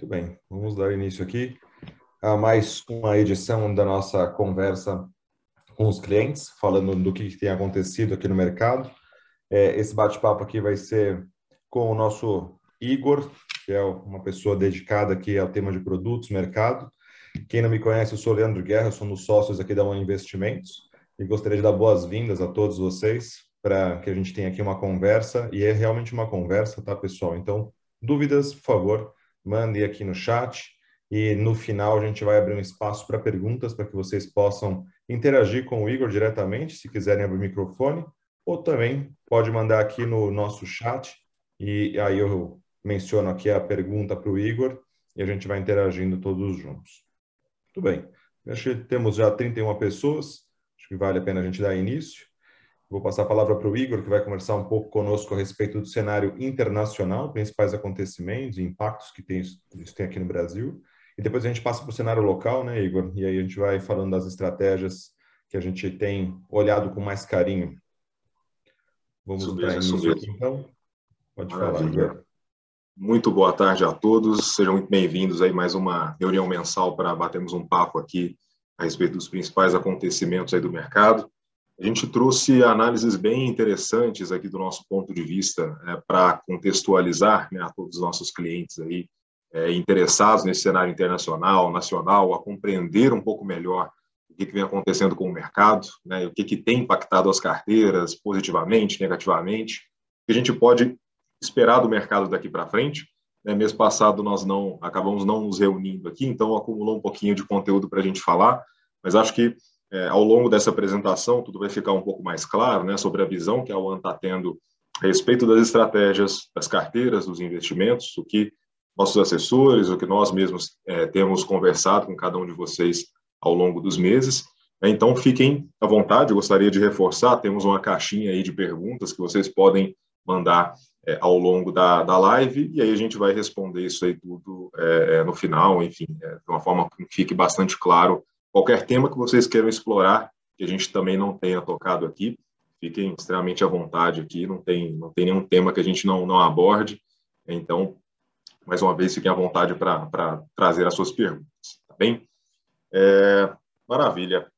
Muito bem, vamos dar início aqui a mais uma edição da nossa conversa com os clientes, falando do que tem acontecido aqui no mercado. É, esse bate-papo aqui vai ser com o nosso Igor, que é uma pessoa dedicada aqui ao tema de produtos, mercado. Quem não me conhece, eu sou Leandro Guerra, sou um dos sócios aqui da One Investimentos e gostaria de dar boas-vindas a todos vocês para que a gente tenha aqui uma conversa e é realmente uma conversa, tá, pessoal? Então, dúvidas, por favor, mande aqui no chat e no final a gente vai abrir um espaço para perguntas para que vocês possam interagir com o Igor diretamente, se quiserem abrir o microfone, ou também pode mandar aqui no nosso chat e aí eu menciono aqui a pergunta para o Igor e a gente vai interagindo todos juntos. Muito bem. Acho que temos já 31 pessoas, acho que vale a pena a gente dar início. Vou passar a palavra para o Igor, que vai conversar um pouco conosco a respeito do cenário internacional, principais acontecimentos e impactos que tem, isso tem aqui no Brasil. E depois a gente passa para o cenário local, né, Igor? E aí a gente vai falando das estratégias que a gente tem olhado com mais carinho. Vamos início aqui, então. Pode Maravilha. falar, Igor. Muito boa tarde a todos. Sejam muito bem-vindos aí mais uma reunião mensal para batermos um papo aqui a respeito dos principais acontecimentos aí do mercado. A gente trouxe análises bem interessantes aqui do nosso ponto de vista é, para contextualizar né, a todos os nossos clientes aí é, interessados nesse cenário internacional, nacional, a compreender um pouco melhor o que, que vem acontecendo com o mercado, né, o que, que tem impactado as carteiras positivamente, negativamente, o que a gente pode esperar do mercado daqui para frente. Né, mês passado nós não acabamos não nos reunindo aqui, então acumulou um pouquinho de conteúdo para a gente falar, mas acho que é, ao longo dessa apresentação, tudo vai ficar um pouco mais claro né, sobre a visão que a UAN está tendo a respeito das estratégias, das carteiras, dos investimentos, o que nossos assessores, o que nós mesmos é, temos conversado com cada um de vocês ao longo dos meses. Então, fiquem à vontade, eu gostaria de reforçar, temos uma caixinha aí de perguntas que vocês podem mandar é, ao longo da, da live, e aí a gente vai responder isso aí tudo é, é no final, enfim, é, de uma forma que fique bastante claro Qualquer tema que vocês queiram explorar, que a gente também não tenha tocado aqui, fiquem extremamente à vontade aqui, não tem, não tem nenhum tema que a gente não, não aborde. Então, mais uma vez, fiquem à vontade para trazer as suas perguntas, tá bem? É, maravilha.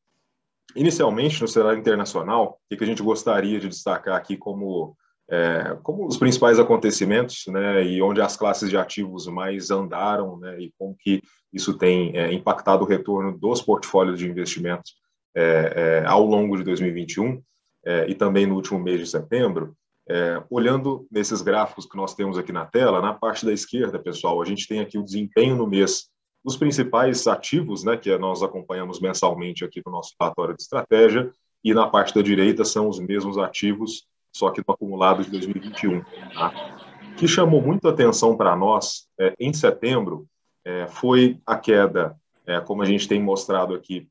Inicialmente, no cenário internacional, o que a gente gostaria de destacar aqui como é, como os principais acontecimentos, né, e onde as classes de ativos mais andaram, né, e como que isso tem é, impactado o retorno dos portfólios de investimentos é, é ao longo de 2021 é, e também no último mês de setembro. É, olhando nesses gráficos que nós temos aqui na tela, na parte da esquerda, pessoal, a gente tem aqui o desempenho no mês dos principais ativos, né, que nós acompanhamos mensalmente aqui no nosso relatório de estratégia, e na parte da direita são os mesmos ativos só que no acumulado de 2021. Tá? O que chamou muito atenção para nós é, em setembro é, foi a queda, é, como a gente tem mostrado aqui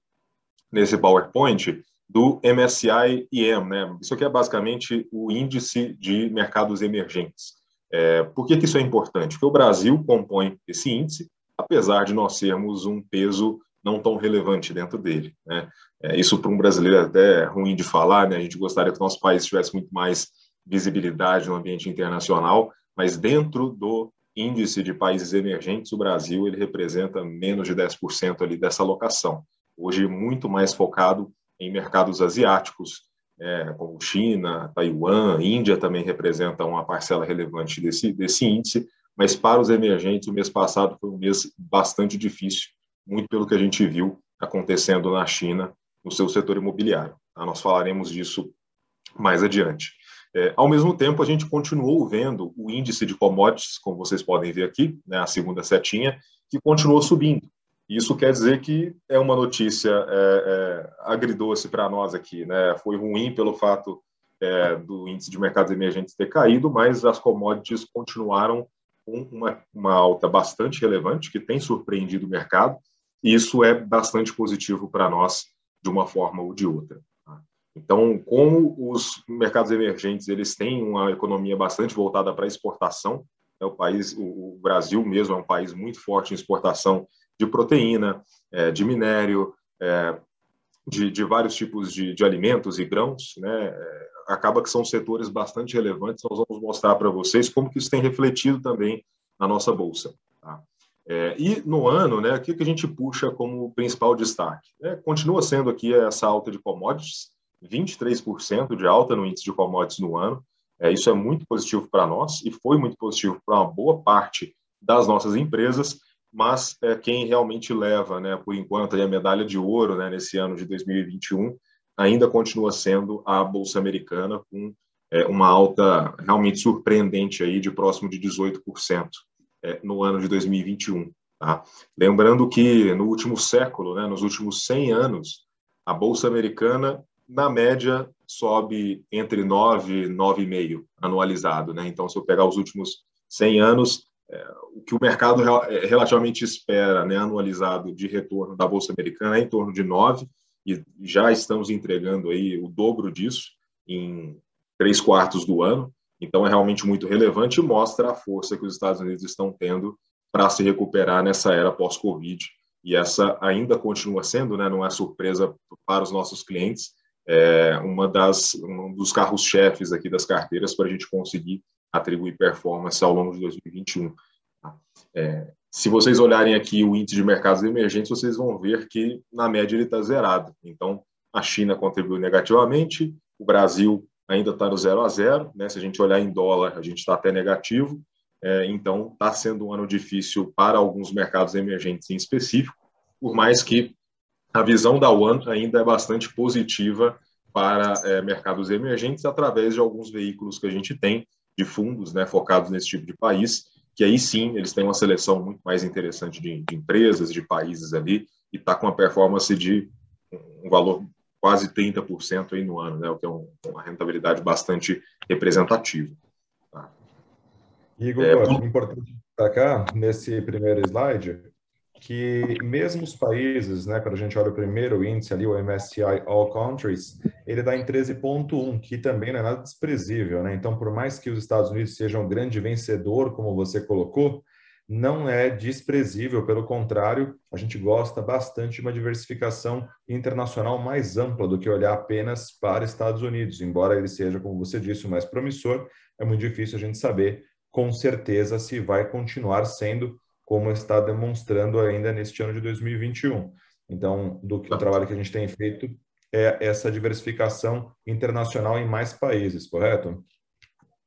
nesse PowerPoint, do MSCI IM. Né? Isso aqui é basicamente o índice de mercados emergentes. É, por que, que isso é importante? Porque o Brasil compõe esse índice, apesar de nós sermos um peso não tão relevante dentro dele. Né? É, isso para um brasileiro é até ruim de falar, né? a gente gostaria que o nosso país tivesse muito mais visibilidade no ambiente internacional, mas dentro do índice de países emergentes, o Brasil ele representa menos de 10% ali dessa alocação. Hoje muito mais focado em mercados asiáticos, é, como China, Taiwan, Índia também representam uma parcela relevante desse, desse índice, mas para os emergentes o mês passado foi um mês bastante difícil, muito pelo que a gente viu acontecendo na China no seu setor imobiliário. Tá? Nós falaremos disso mais adiante. É, ao mesmo tempo, a gente continuou vendo o índice de commodities, como vocês podem ver aqui, né, a segunda setinha, que continuou subindo. Isso quer dizer que é uma notícia é, é, agridoce para nós aqui. Né? Foi ruim pelo fato é, do índice de mercados emergentes ter caído, mas as commodities continuaram com uma, uma alta bastante relevante, que tem surpreendido o mercado, e isso é bastante positivo para nós de uma forma ou de outra. Tá? Então, como os mercados emergentes eles têm uma economia bastante voltada para exportação, é o país, o, Brasil mesmo é um país muito forte em exportação de proteína, é, de minério, é, de, de, vários tipos de, de, alimentos e grãos, né? É, acaba que são setores bastante relevantes. Nós vamos mostrar para vocês como que isso tem refletido também na nossa bolsa. Tá? É, e no ano, né, o que, a gente puxa como principal destaque? É, continua sendo aqui essa alta de commodities, 23% de alta no índice de commodities no ano. É, isso é muito positivo para nós e foi muito positivo para uma boa parte das nossas empresas, mas é, quem realmente leva, né, por enquanto, a medalha de ouro né, nesse ano de 2021 ainda continua sendo a Bolsa Americana, com é, uma alta realmente surpreendente aí de próximo de 18% é, no ano de 2021. Tá? Lembrando que no último século, né, nos últimos 100 anos, a Bolsa Americana, na média, sobe entre 9 e 9,5 anualizado. Né? Então, se eu pegar os últimos 100 anos, é, o que o mercado é, relativamente espera né, anualizado de retorno da Bolsa Americana é em torno de 9, e já estamos entregando aí o dobro disso em três quartos do ano. Então, é realmente muito relevante e mostra a força que os Estados Unidos estão tendo para se recuperar nessa era pós-Covid. E essa ainda continua sendo, né, não é surpresa para os nossos clientes, é uma das, um dos carros-chefes aqui das carteiras para a gente conseguir atribuir performance ao longo de 2021. Tá? É, se vocês olharem aqui o índice de mercados emergentes, vocês vão ver que, na média, ele está zerado. Então, a China contribuiu negativamente, o Brasil ainda está no zero a zero, né? se a gente olhar em dólar, a gente está até negativo, é, então está sendo um ano difícil para alguns mercados emergentes em específico, por mais que a visão da One ainda é bastante positiva para é, mercados emergentes através de alguns veículos que a gente tem de fundos né, focados nesse tipo de país, que aí sim eles têm uma seleção muito mais interessante de, de empresas, de países ali, e está com uma performance de um valor quase 30% aí no ano, né, o que é um, uma rentabilidade bastante representativa. Tá? Igor, é, é importante destacar nesse primeiro slide que mesmo os países, né, quando a gente olha o primeiro índice ali, o MSCI All Countries, ele dá em 13.1, que também não é nada desprezível, né? Então, por mais que os Estados Unidos sejam um grande vencedor, como você colocou, não é desprezível, pelo contrário, a gente gosta bastante de uma diversificação internacional mais ampla do que olhar apenas para Estados Unidos. Embora ele seja, como você disse, o mais promissor, é muito difícil a gente saber com certeza se vai continuar sendo como está demonstrando ainda neste ano de 2021. Então, do que o trabalho que a gente tem feito é essa diversificação internacional em mais países, correto?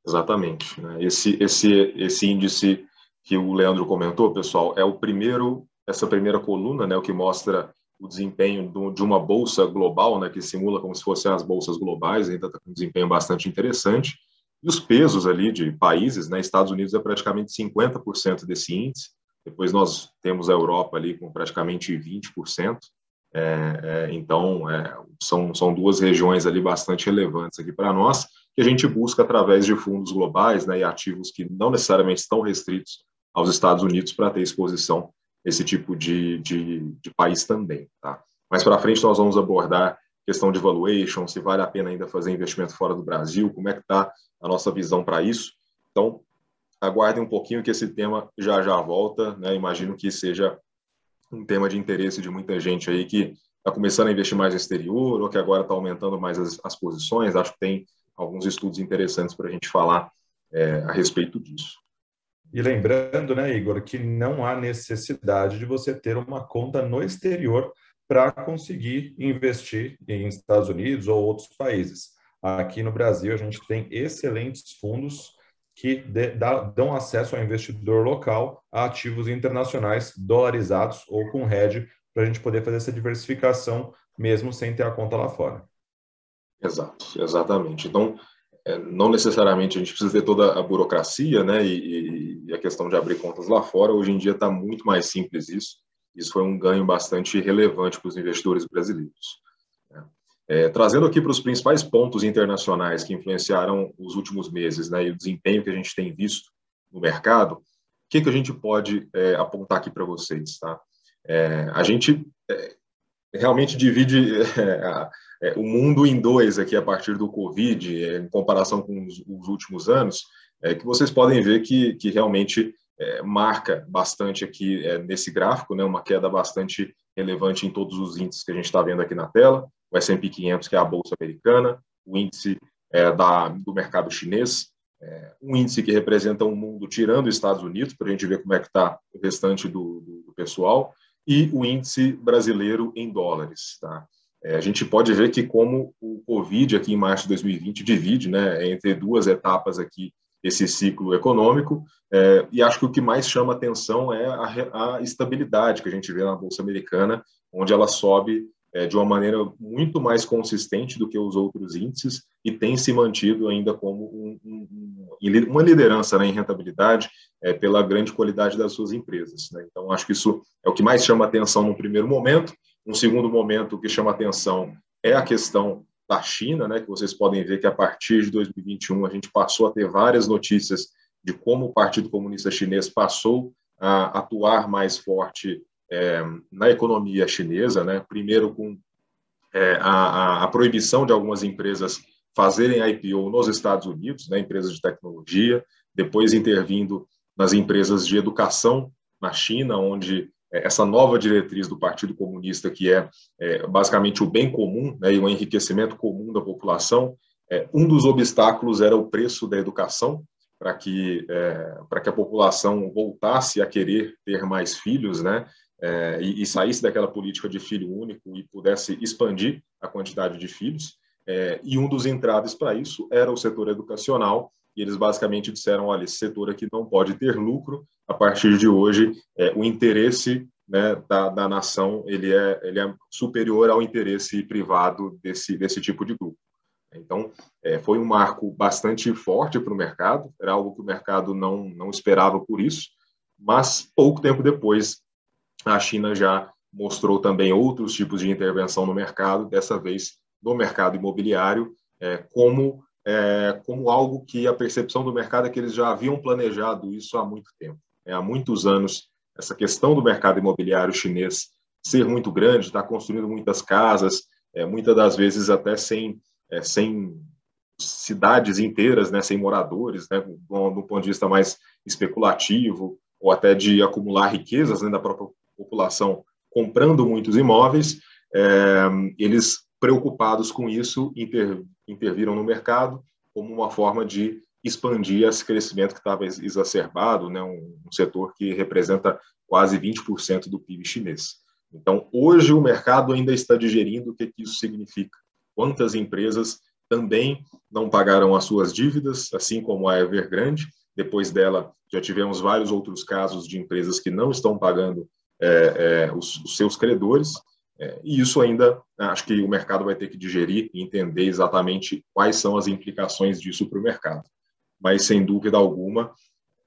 Exatamente. Né? Esse, esse, esse índice que o Leandro comentou, pessoal, é o primeiro, essa primeira coluna, né, o que mostra o desempenho de uma bolsa global, né, que simula como se fossem as bolsas globais, ainda está com um desempenho bastante interessante. E os pesos ali de países, né, Estados Unidos é praticamente 50% desse índice, depois nós temos a Europa ali com praticamente 20%, é, é, então é, são, são duas regiões ali bastante relevantes aqui para nós, que a gente busca através de fundos globais né, e ativos que não necessariamente estão restritos aos Estados Unidos para ter exposição esse tipo de, de, de país também. Tá? Mais para frente nós vamos abordar questão de valuation, se vale a pena ainda fazer investimento fora do Brasil, como é que está a nossa visão para isso. Então, aguardem um pouquinho que esse tema já já volta, né? Imagino que seja um tema de interesse de muita gente aí que está começando a investir mais no exterior ou que agora está aumentando mais as, as, posições. Acho que tem alguns estudos interessantes para a gente falar é, a respeito disso. E lembrando, né, Igor, que não há necessidade de você ter uma conta no exterior para conseguir investir em Estados Unidos ou outros países. Aqui no Brasil, a gente tem excelentes fundos que dão acesso ao investidor local a ativos internacionais dolarizados ou com hedge para a gente poder fazer essa diversificação mesmo sem ter a conta lá fora. Exato, exatamente. Então, é, não necessariamente a gente precisa ter toda a burocracia, né, e, e a questão de abrir contas lá fora. Hoje em dia está muito mais simples isso. Isso foi um ganho bastante relevante para os investidores brasileiros. É, trazendo aqui para os principais pontos internacionais que influenciaram os últimos meses né, e o desempenho que a gente tem visto no mercado, o que, que a gente pode é, apontar aqui para vocês? Tá? É, a gente é, realmente divide é, é, o mundo em dois aqui a partir do Covid, em comparação com os, os últimos anos, que vocês podem ver que, que realmente marca bastante aqui nesse gráfico, né, uma queda bastante relevante em todos os índices que a gente está vendo aqui na tela. O S&P 500, que é a bolsa americana, o índice é, da, do mercado chinês, é, um índice que representa um mundo tirando os Estados Unidos, para a gente ver como é que está o restante do, do, pessoal, e o índice brasileiro em dólares. Tá? É, a gente pode ver que como o Covid aqui em março de 2020 divide né, entre duas etapas aqui esse ciclo econômico, é, e acho que o que mais chama atenção é a, a, estabilidade que a gente vê na Bolsa Americana, onde ela sobe é, de uma maneira muito mais consistente do que os outros índices e tem se mantido ainda como um, um, uma liderança né, em rentabilidade é, pela grande qualidade das suas empresas. Né? Então, acho que isso é o que mais chama atenção no primeiro momento. Um segundo momento, que chama atenção é a questão da China, né, que vocês podem ver que a partir de 2021 a gente passou a ter várias notícias de como o Partido Comunista Chinês passou a atuar mais forte é, na economia chinesa, né? primeiro com é, a, a, proibição de algumas empresas fazerem IPO nos Estados Unidos, né? empresas de tecnologia, depois intervindo nas empresas de educação na China, onde é, essa nova diretriz do Partido Comunista, que é, é basicamente o bem comum né, e o enriquecimento comum da população, é, um dos obstáculos era o preço da educação, para que, é, que a população voltasse a querer ter mais filhos, né? É, e, e, saísse daquela política de filho único e pudesse expandir a quantidade de filhos. É, e um dos entraves para isso era o setor educacional, e eles basicamente disseram: olha, esse setor aqui não pode ter lucro, a partir de hoje, é, o interesse né, da, da, nação ele é, ele é superior ao interesse privado desse, desse tipo de grupo. Então, é, foi um marco bastante forte para o mercado, era algo que o mercado não, não esperava por isso, mas pouco tempo depois a China já mostrou também outros tipos de intervenção no mercado, dessa vez no mercado imobiliário, é, como, é, como algo que a percepção do mercado é que eles já haviam planejado isso há muito tempo. É, há muitos anos, essa questão do mercado imobiliário chinês ser muito grande, está construindo muitas casas, é, muitas das vezes até sem, é, sem cidades inteiras, né, sem moradores, né, do, do ponto de vista mais especulativo, ou até de acumular riquezas né, da própria população comprando muitos imóveis, é, eles preocupados com isso inter, interviram no mercado como uma forma de expandir esse crescimento que estava exacerbado, né, um, um setor que representa quase 20% do PIB chinês. Então, hoje o mercado ainda está digerindo o que, que isso significa. Quantas empresas também não pagaram as suas dívidas, assim como a Evergrande. Depois dela, já tivemos vários outros casos de empresas que não estão pagando é, é, os, os, seus credores, é, e isso ainda né, acho que o mercado vai ter que digerir e entender exatamente quais são as implicações disso para o mercado. Mas, sem dúvida alguma,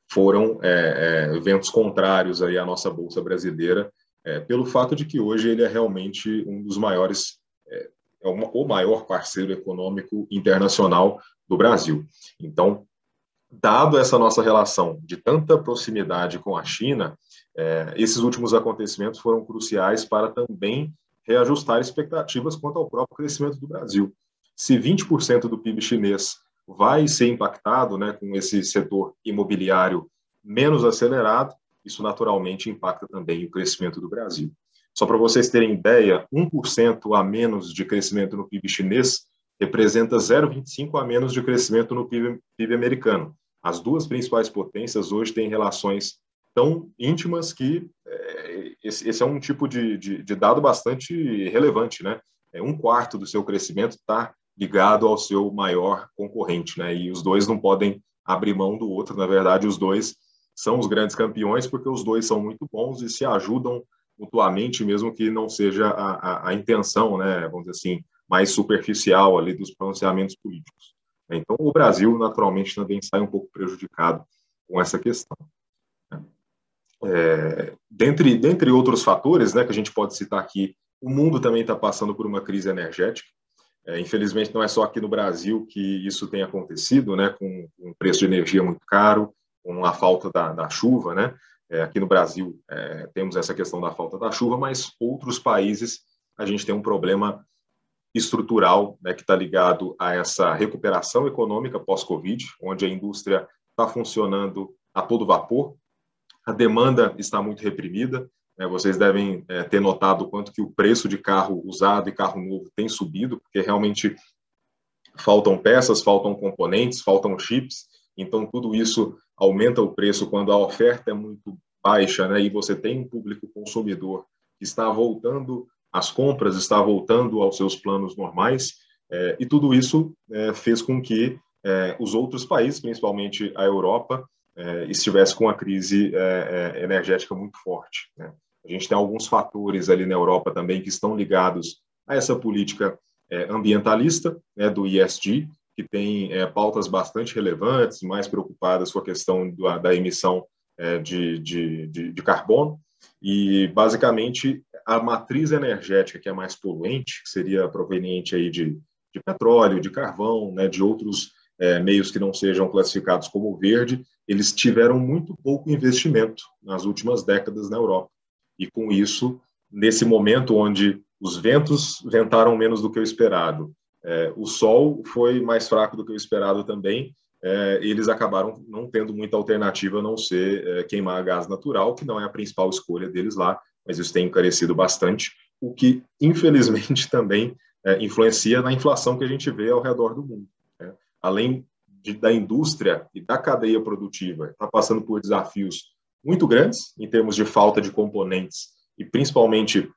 foram é, é, eventos contrários aí à nossa Bolsa Brasileira, é, pelo fato de que hoje ele é realmente um dos maiores, é, uma, o maior parceiro econômico internacional do Brasil. Então, dado essa nossa relação de tanta proximidade com a China, é, esses últimos acontecimentos foram cruciais para também reajustar expectativas quanto ao próprio crescimento do Brasil. Se 20% do PIB chinês vai ser impactado né, com esse setor imobiliário menos acelerado, isso naturalmente impacta também o crescimento do Brasil. Só para vocês terem ideia, 1% a menos de crescimento no PIB chinês representa 0,25 a menos de crescimento no PIB, PIB americano. As duas principais potências hoje têm relações tão íntimas que é, esse, esse, é um tipo de, de, de, dado bastante relevante, né? É um quarto do seu crescimento está ligado ao seu maior concorrente, né? E os dois não podem abrir mão do outro. Na verdade, os dois são os grandes campeões porque os dois são muito bons e se ajudam mutuamente, mesmo que não seja a, a, a intenção, né? Vamos dizer assim, mais superficial ali dos pronunciamentos políticos. Então, o Brasil, naturalmente, também sai um pouco prejudicado com essa questão. É, dentre, dentre outros fatores né, que a gente pode citar aqui, o mundo também está passando por uma crise energética. É, infelizmente, não é só aqui no Brasil que isso tem acontecido, né, com um preço de energia muito caro, com a falta da, da chuva. Né? É, aqui no Brasil é, temos essa questão da falta da chuva, mas outros países a gente tem um problema estrutural né, que está ligado a essa recuperação econômica pós-Covid, onde a indústria está funcionando a todo vapor, a demanda está muito reprimida. Né, vocês devem é, ter notado o quanto que o preço de carro usado e carro novo tem subido, porque realmente faltam peças, faltam componentes, faltam chips, Então, tudo isso aumenta o preço quando a oferta é muito baixa, né? E você tem um público consumidor que está voltando às compras, está voltando aos seus planos normais, é, e tudo isso é, fez com que é, os outros países, principalmente a Europa, é, estivesse com a crise é, é, energética muito forte. Né? A gente tem alguns fatores ali na Europa também que estão ligados a essa política ambientalista né, do ISD, que tem pautas bastante relevantes, mais preocupadas com a questão da, da emissão de, de, de, de carbono, e basicamente a matriz energética que é mais poluente, que seria proveniente aí de, de petróleo, de carvão, né, de outros é, meios que não sejam classificados como verde, eles tiveram muito pouco investimento nas últimas décadas na Europa. E com isso, nesse momento onde os ventos ventaram menos do que o esperado, é, o sol foi mais fraco do que o esperado também, é, eles acabaram não tendo muita alternativa a não ser é, queimar gás natural, que não é a principal escolha deles lá, mas isso tem encarecido bastante, o que infelizmente também é, influencia na inflação que a gente vê ao redor do mundo. Né? Além de, da indústria e da cadeia produtiva está passando por desafios muito grandes em termos de falta de componentes e principalmente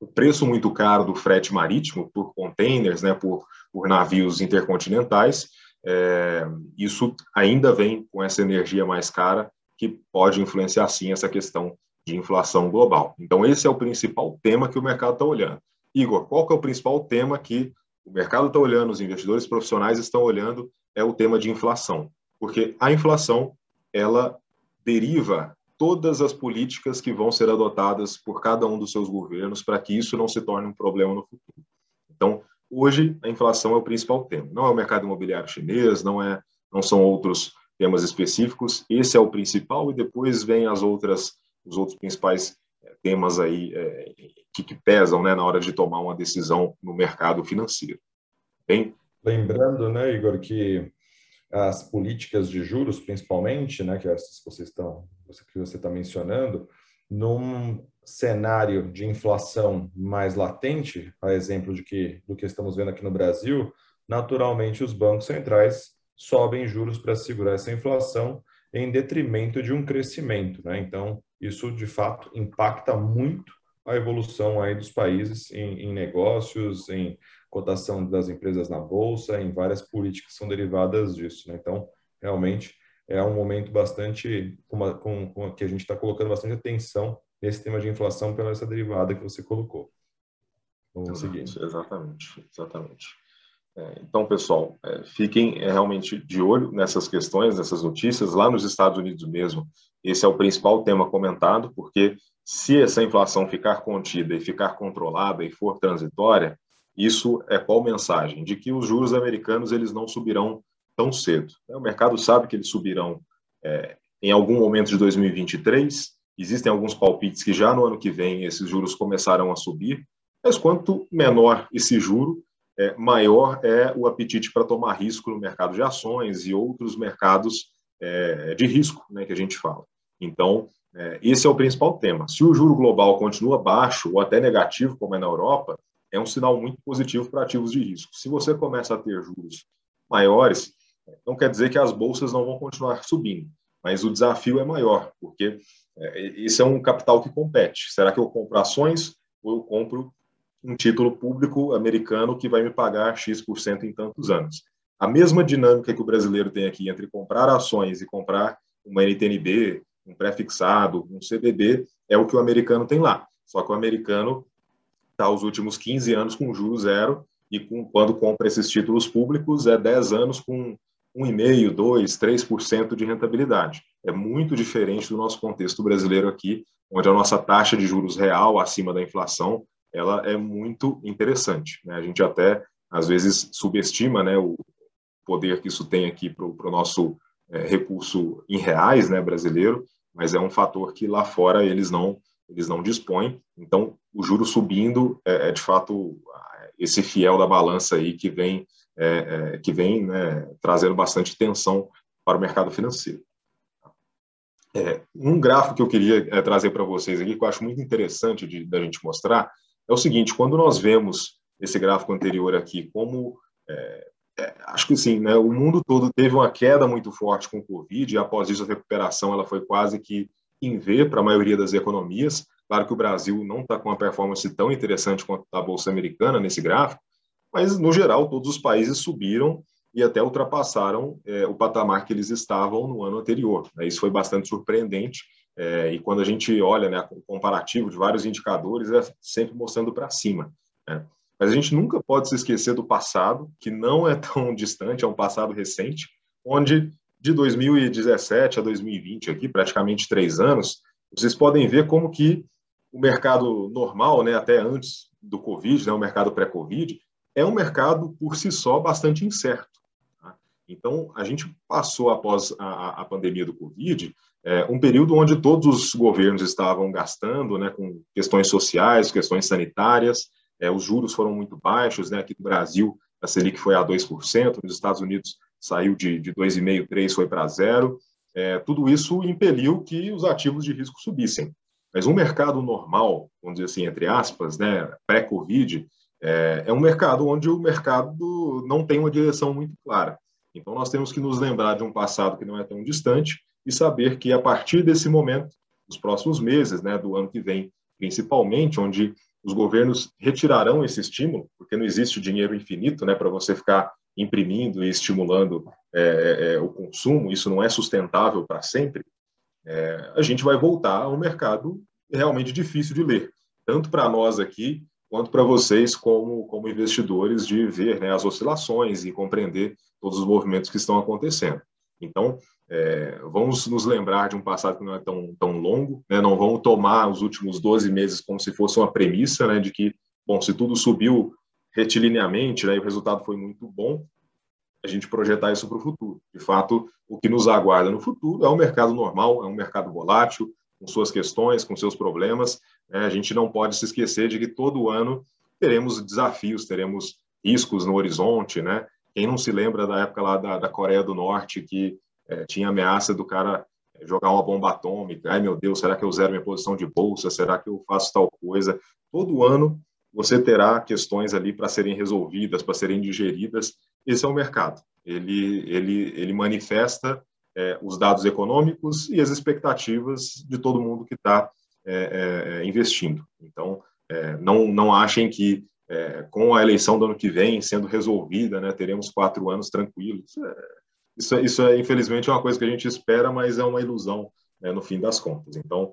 o preço muito caro do frete marítimo por containers, né, por, por navios intercontinentais, é, isso ainda vem com essa energia mais cara que pode influenciar sim essa questão de inflação global. Então esse é o principal tema que o mercado está olhando. Igor, qual que é o principal tema que o mercado está olhando, os investidores profissionais estão olhando, é o tema de inflação. Porque a inflação, ela deriva todas as políticas que vão ser adotadas por cada um dos seus governos para que isso não se torne um problema no futuro. Então, hoje, a inflação é o principal tema. Não é o mercado imobiliário chinês, não, é, não são outros temas específicos. Esse é o principal e depois vem as outras, os outros principais temas aí é, que, que, pesam né, na hora de tomar uma decisão no mercado financeiro. Bem? Lembrando, né, Igor, que as políticas de juros, principalmente, né, que essas que vocês estão, que você está mencionando, num cenário de inflação mais latente, a exemplo de que do que estamos vendo aqui no Brasil, naturalmente os bancos centrais sobem juros para segurar essa inflação em detrimento de um crescimento, né? Então, isso de fato impacta muito a evolução aí dos países em, em, negócios, em cotação das empresas na bolsa, em várias políticas que são derivadas disso. Né? Então, realmente é um momento bastante com, com, com que a gente está colocando bastante atenção nesse tema de inflação pela essa derivada que você colocou. Vamos seguir. Exatamente, exatamente. É, então, pessoal, é, fiquem é, realmente de olho nessas questões, nessas notícias. Lá nos Estados Unidos mesmo, esse é o principal tema comentado, porque se essa inflação ficar contida e ficar controlada e for transitória, isso é qual mensagem? De que os juros americanos eles não subirão tão cedo. O mercado sabe que eles subirão é, em algum momento de 2023. Existem alguns palpites que já no ano que vem esses juros começarão a subir, mas quanto menor esse juro, é, maior é o apetite para tomar risco no mercado de ações e outros mercados é, de risco, né, que a gente fala. Então, é, esse é o principal tema. Se o juro global continua baixo ou até negativo, como é na Europa, é um sinal muito positivo para ativos de risco. Se você começa a ter juros maiores, não quer dizer que as bolsas não vão continuar subindo, mas o desafio é maior, porque é, esse é um capital que compete. Será que eu compro ações ou eu compro um título público americano que vai me pagar X% em tantos anos. A mesma dinâmica que o brasileiro tem aqui entre comprar ações e comprar uma NTNB, um pré-fixado, um CDB, é o que o americano tem lá. Só que o americano está os últimos 15 anos com juros zero e com, quando compra esses títulos públicos é 10 anos com 1,5%, 2%, 3% de rentabilidade. É muito diferente do nosso contexto brasileiro aqui, onde a nossa taxa de juros real acima da inflação ela é muito interessante. Né? A gente até, às vezes, subestima né, o poder que isso tem aqui para o nosso é, recurso em reais né, brasileiro, mas é um fator que lá fora eles não, eles não dispõem. Então, o juro subindo é, é de fato esse fiel da balança aí que vem, é, é, que vem né, trazendo bastante tensão para o mercado financeiro. É, um gráfico que eu queria é, trazer para vocês aqui, que eu acho muito interessante da gente mostrar, é o seguinte: quando nós vemos esse gráfico anterior aqui como é, é, acho que sim, né, o mundo todo teve uma queda muito forte com o Covid, e após isso a recuperação ela foi quase que em V para a maioria das economias. Claro que o Brasil não está com uma performance tão interessante quanto a Bolsa Americana nesse gráfico, mas, no geral, todos os países subiram e até ultrapassaram é, o patamar que eles estavam no ano anterior. Né? Isso foi bastante surpreendente, é, e quando a gente olha né, o comparativo de vários indicadores, é sempre mostrando para cima. Né? Mas a gente nunca pode se esquecer do passado, que não é tão distante, é um passado recente, onde de 2017 a 2020, aqui praticamente três anos, vocês podem ver como que o mercado normal, né, até antes do Covid, né, o mercado pré-Covid, é um mercado por si só bastante incerto. Tá? Então, a gente passou após a, a pandemia do Covid é, um período onde todos os governos estavam gastando, né, com questões sociais, questões sanitárias, é, os juros foram muito baixos, né, aqui no Brasil a Selic foi a 2%, nos Estados Unidos saiu de, de 2,5%, 3% foi para zero. É, tudo isso impeliu que os ativos de risco subissem. Mas um mercado normal, vamos dizer assim, entre aspas, né, pré-Covid, é, é um mercado onde o mercado não tem uma direção muito clara. Então, nós temos que nos lembrar de um passado que não é tão distante e saber que, a partir desse momento, nos próximos meses, né, do ano que vem, principalmente, onde os governos retirarão esse estímulo, porque não existe dinheiro infinito né, para você ficar imprimindo e estimulando é, é, é, o consumo, isso não é sustentável para sempre, é, a gente vai voltar a um mercado realmente difícil de ler, tanto para nós aqui, quanto para vocês como, como investidores de ver né, as oscilações e compreender todos os movimentos que estão acontecendo. Então, é, vamos nos lembrar de um passado que não é tão, tão longo, né? não vamos tomar os últimos 12 meses como se fosse uma premissa né, de que, bom, se tudo subiu retilineamente né, e o resultado foi muito bom, a gente projetar isso para o futuro. De fato, o que nos aguarda no futuro é um mercado normal, é um mercado volátil, com suas questões, com seus problemas. Né? A gente não pode se esquecer de que todo ano teremos desafios, teremos riscos no horizonte, né? Quem não se lembra da época lá da, da Coreia do Norte, que é, tinha ameaça do cara jogar uma bomba atômica, ai meu Deus, será que eu zero minha posição de bolsa, será que eu faço tal coisa? Todo ano você terá questões ali para serem resolvidas, para serem digeridas, esse é o mercado. Ele, ele, ele manifesta é, os dados econômicos e as expectativas de todo mundo que está é, é, é, investindo. Então, é, não, não achem que é, com a eleição do ano que vem sendo resolvida, né, teremos quatro anos tranquilos. Isso, isso é, infelizmente, uma coisa que a gente espera, mas é uma ilusão né, no fim das contas. Então,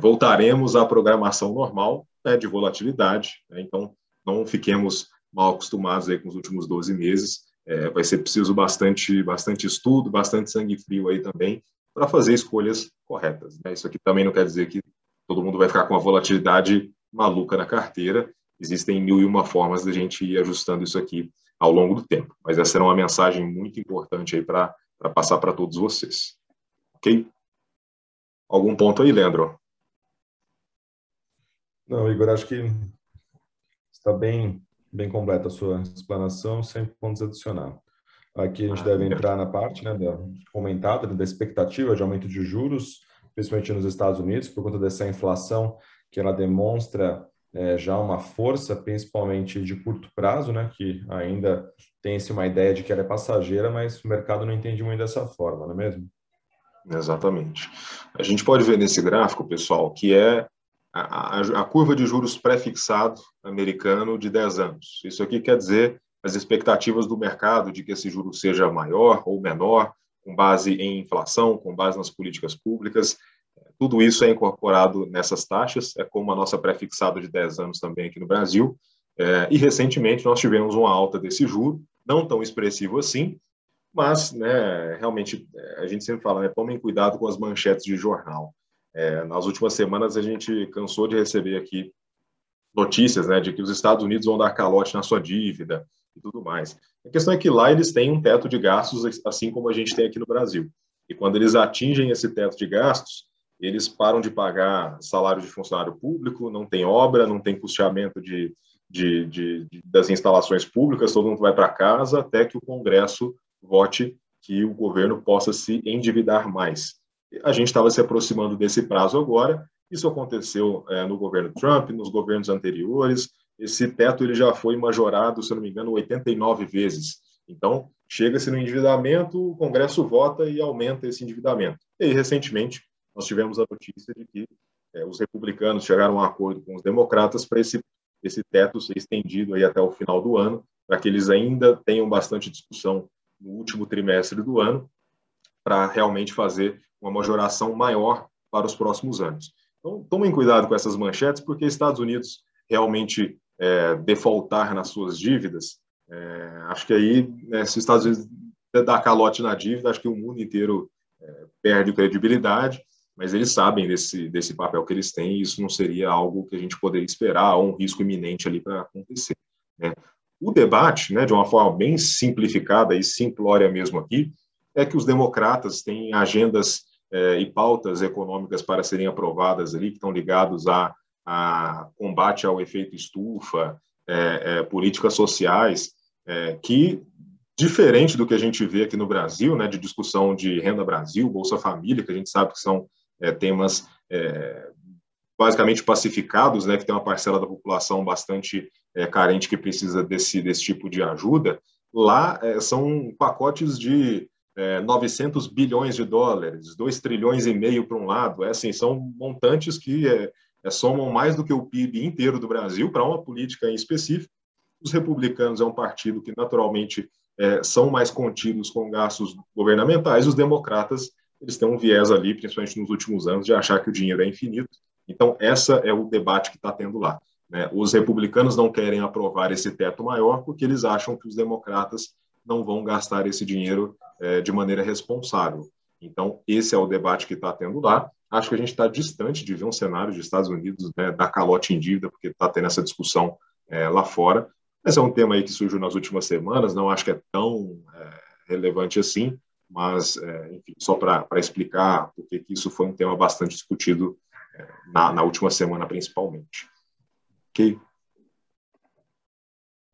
voltaremos à programação normal né, de volatilidade. Né, então, não fiquemos mal acostumados aí com os últimos 12 meses é, vai ser preciso bastante, bastante estudo, bastante sangue frio aí também para fazer escolhas corretas. Né? Isso aqui também não quer dizer que todo mundo vai ficar com uma volatilidade maluca na carteira. Existem mil e uma formas de a gente ir ajustando isso aqui ao longo do tempo. Mas essa era uma mensagem muito importante aí para passar para todos vocês. Ok? Algum ponto aí, Leandro? Não, Igor, acho que está bem bem completa a sua explanação, sem pontos adicionar. Aqui a gente deve entrar na parte né, da comentada da expectativa de aumento de juros, principalmente nos Estados Unidos, por conta dessa inflação que ela demonstra é, já uma força, principalmente de curto prazo, né, que ainda tem-se uma ideia de que ela é passageira, mas o mercado não entende muito dessa forma, não é mesmo? Exatamente. A gente pode ver nesse gráfico, pessoal, que é a, a, curva de juros pré-fixado americano de 10 anos. Isso aqui quer dizer as expectativas do mercado de que esse juro seja maior ou menor, com base em inflação, com base nas políticas públicas. Tudo isso é incorporado nessas taxas, é como a nossa pré-fixada de 10 anos também aqui no Brasil. É, e recentemente nós tivemos uma alta desse juro, não tão expressivo assim, mas né, realmente a gente sempre fala, né, tomem cuidado com as manchetes de jornal. É, nas últimas semanas, a gente cansou de receber aqui notícias né, de que os Estados Unidos vão dar calote na sua dívida e tudo mais. A questão é que lá eles têm um teto de gastos, assim como a gente tem aqui no Brasil. E quando eles atingem esse teto de gastos, eles param de pagar salário de funcionário público, não tem obra, não tem custeamento de, de, de, de das instalações públicas, todo mundo vai para casa até que o Congresso vote que o governo possa se endividar mais. A gente estava se aproximando desse prazo agora. Isso aconteceu é, no governo Trump, nos governos anteriores. Esse teto ele já foi majorado, se não me engano, 89 vezes. Então, chega-se no endividamento, o Congresso vota e aumenta esse endividamento. E recentemente, nós tivemos a notícia de que é, os republicanos chegaram a um acordo com os democratas para esse, esse teto ser estendido aí até o final do ano, para que eles ainda tenham bastante discussão no último trimestre do ano, para realmente fazer uma majoração maior para os próximos anos. Então, tomem cuidado com essas manchetes, porque Estados Unidos realmente é, defaultar nas suas dívidas, é, acho que aí, né, se os Estados Unidos dar calote na dívida, acho que o mundo inteiro é, perde credibilidade, mas eles sabem desse, desse papel que eles têm e isso não seria algo que a gente poderia esperar ou um risco iminente ali para acontecer. Né? O debate, né, de uma forma bem simplificada e simplória mesmo aqui, é que os democratas têm agendas é, e pautas econômicas para serem aprovadas ali que estão ligados a a combate ao efeito estufa, é, é, políticas sociais, que, diferente do que a gente vê aqui no Brasil, né, de discussão de renda Brasil, Bolsa Família, que a gente sabe que são é, temas é, basicamente pacificados, né, que tem uma parcela da população bastante é, carente que precisa desse, desse tipo de ajuda, lá são pacotes de 900 bilhões de dólares, 2 trilhões e meio para um lado, é assim, são montantes que é, somam mais do que o PIB inteiro do Brasil para uma política em específico. Os republicanos é um partido que, naturalmente, é, são mais contidos com gastos governamentais. Os democratas, eles têm um viés ali, principalmente nos últimos anos, de achar que o dinheiro é infinito. Então, essa é o debate que está tendo lá. Né? Os republicanos não querem aprovar esse teto maior porque eles acham que os democratas não vão gastar esse dinheiro é, de maneira responsável. Então, esse é o debate que está tendo lá. Acho que a gente está distante de ver um cenário de Estados Unidos né, dar calote em dívida, porque está tendo essa discussão é, lá fora. Esse é um tema aí que surgiu nas últimas semanas, não acho que é tão é, relevante assim, mas, é, enfim, só para explicar porque isso foi um tema bastante discutido é, na, na última semana, principalmente. Ok?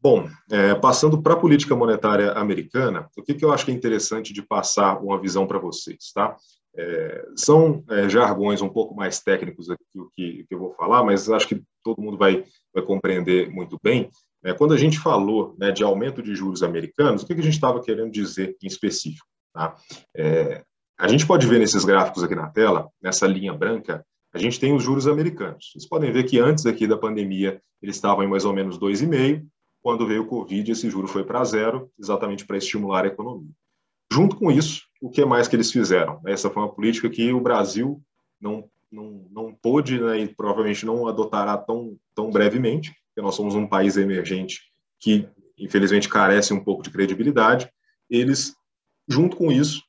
Bom, é, passando para a política monetária americana, o que, que eu acho que é interessante de passar uma visão para vocês, tá? É, são é, jargões um pouco mais técnicos aqui o que, que, eu vou falar, mas acho que todo mundo vai, vai compreender muito bem. É, quando a gente falou né, de aumento de juros americanos, o que, que a gente estava querendo dizer em específico? Tá? É, a gente pode ver nesses gráficos aqui na tela, nessa linha branca, a gente tem os juros americanos. Vocês podem ver que antes aqui da pandemia eles estavam em mais ou menos 2,5, quando veio o Covid, esse juro foi para zero, exatamente para estimular a economia. Junto com isso, o que mais que eles fizeram? Essa foi uma política que o Brasil não, não, não pôde né, e provavelmente não adotará tão, tão brevemente, porque nós somos um país emergente que, infelizmente, carece um pouco de credibilidade. Eles, junto com isso,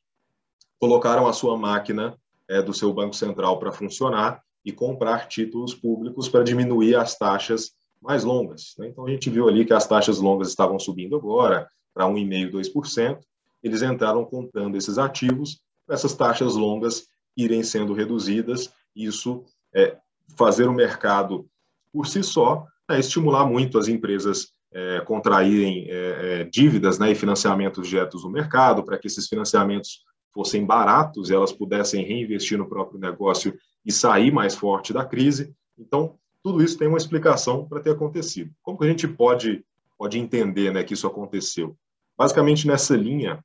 colocaram a sua máquina é, do seu Banco Central para funcionar e comprar títulos públicos para diminuir as taxas mais longas. Né? Então, a gente viu ali que as taxas longas estavam subindo agora para 1,5%, 2%, eles entraram comprando esses ativos, essas taxas longas irem sendo reduzidas, isso é, fazer o mercado por si só, é, estimular muito as empresas é, contraírem é, é, dívidas né, e financiamentos diretos no mercado, para que esses financiamentos fossem baratos e elas pudessem reinvestir no próprio negócio e sair mais forte da crise. Então, tudo isso tem uma explicação para ter acontecido. Como que a gente pode, pode entender né, que isso aconteceu? Basicamente, nessa linha,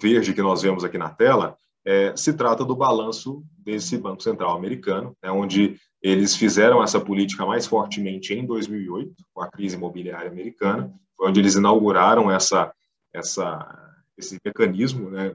verde que nós vemos aqui na tela, é, se trata do balanço desse Banco Central americano, né, onde eles fizeram essa política mais fortemente em 2008, com a crise imobiliária americana, onde eles inauguraram essa, essa, esse mecanismo né,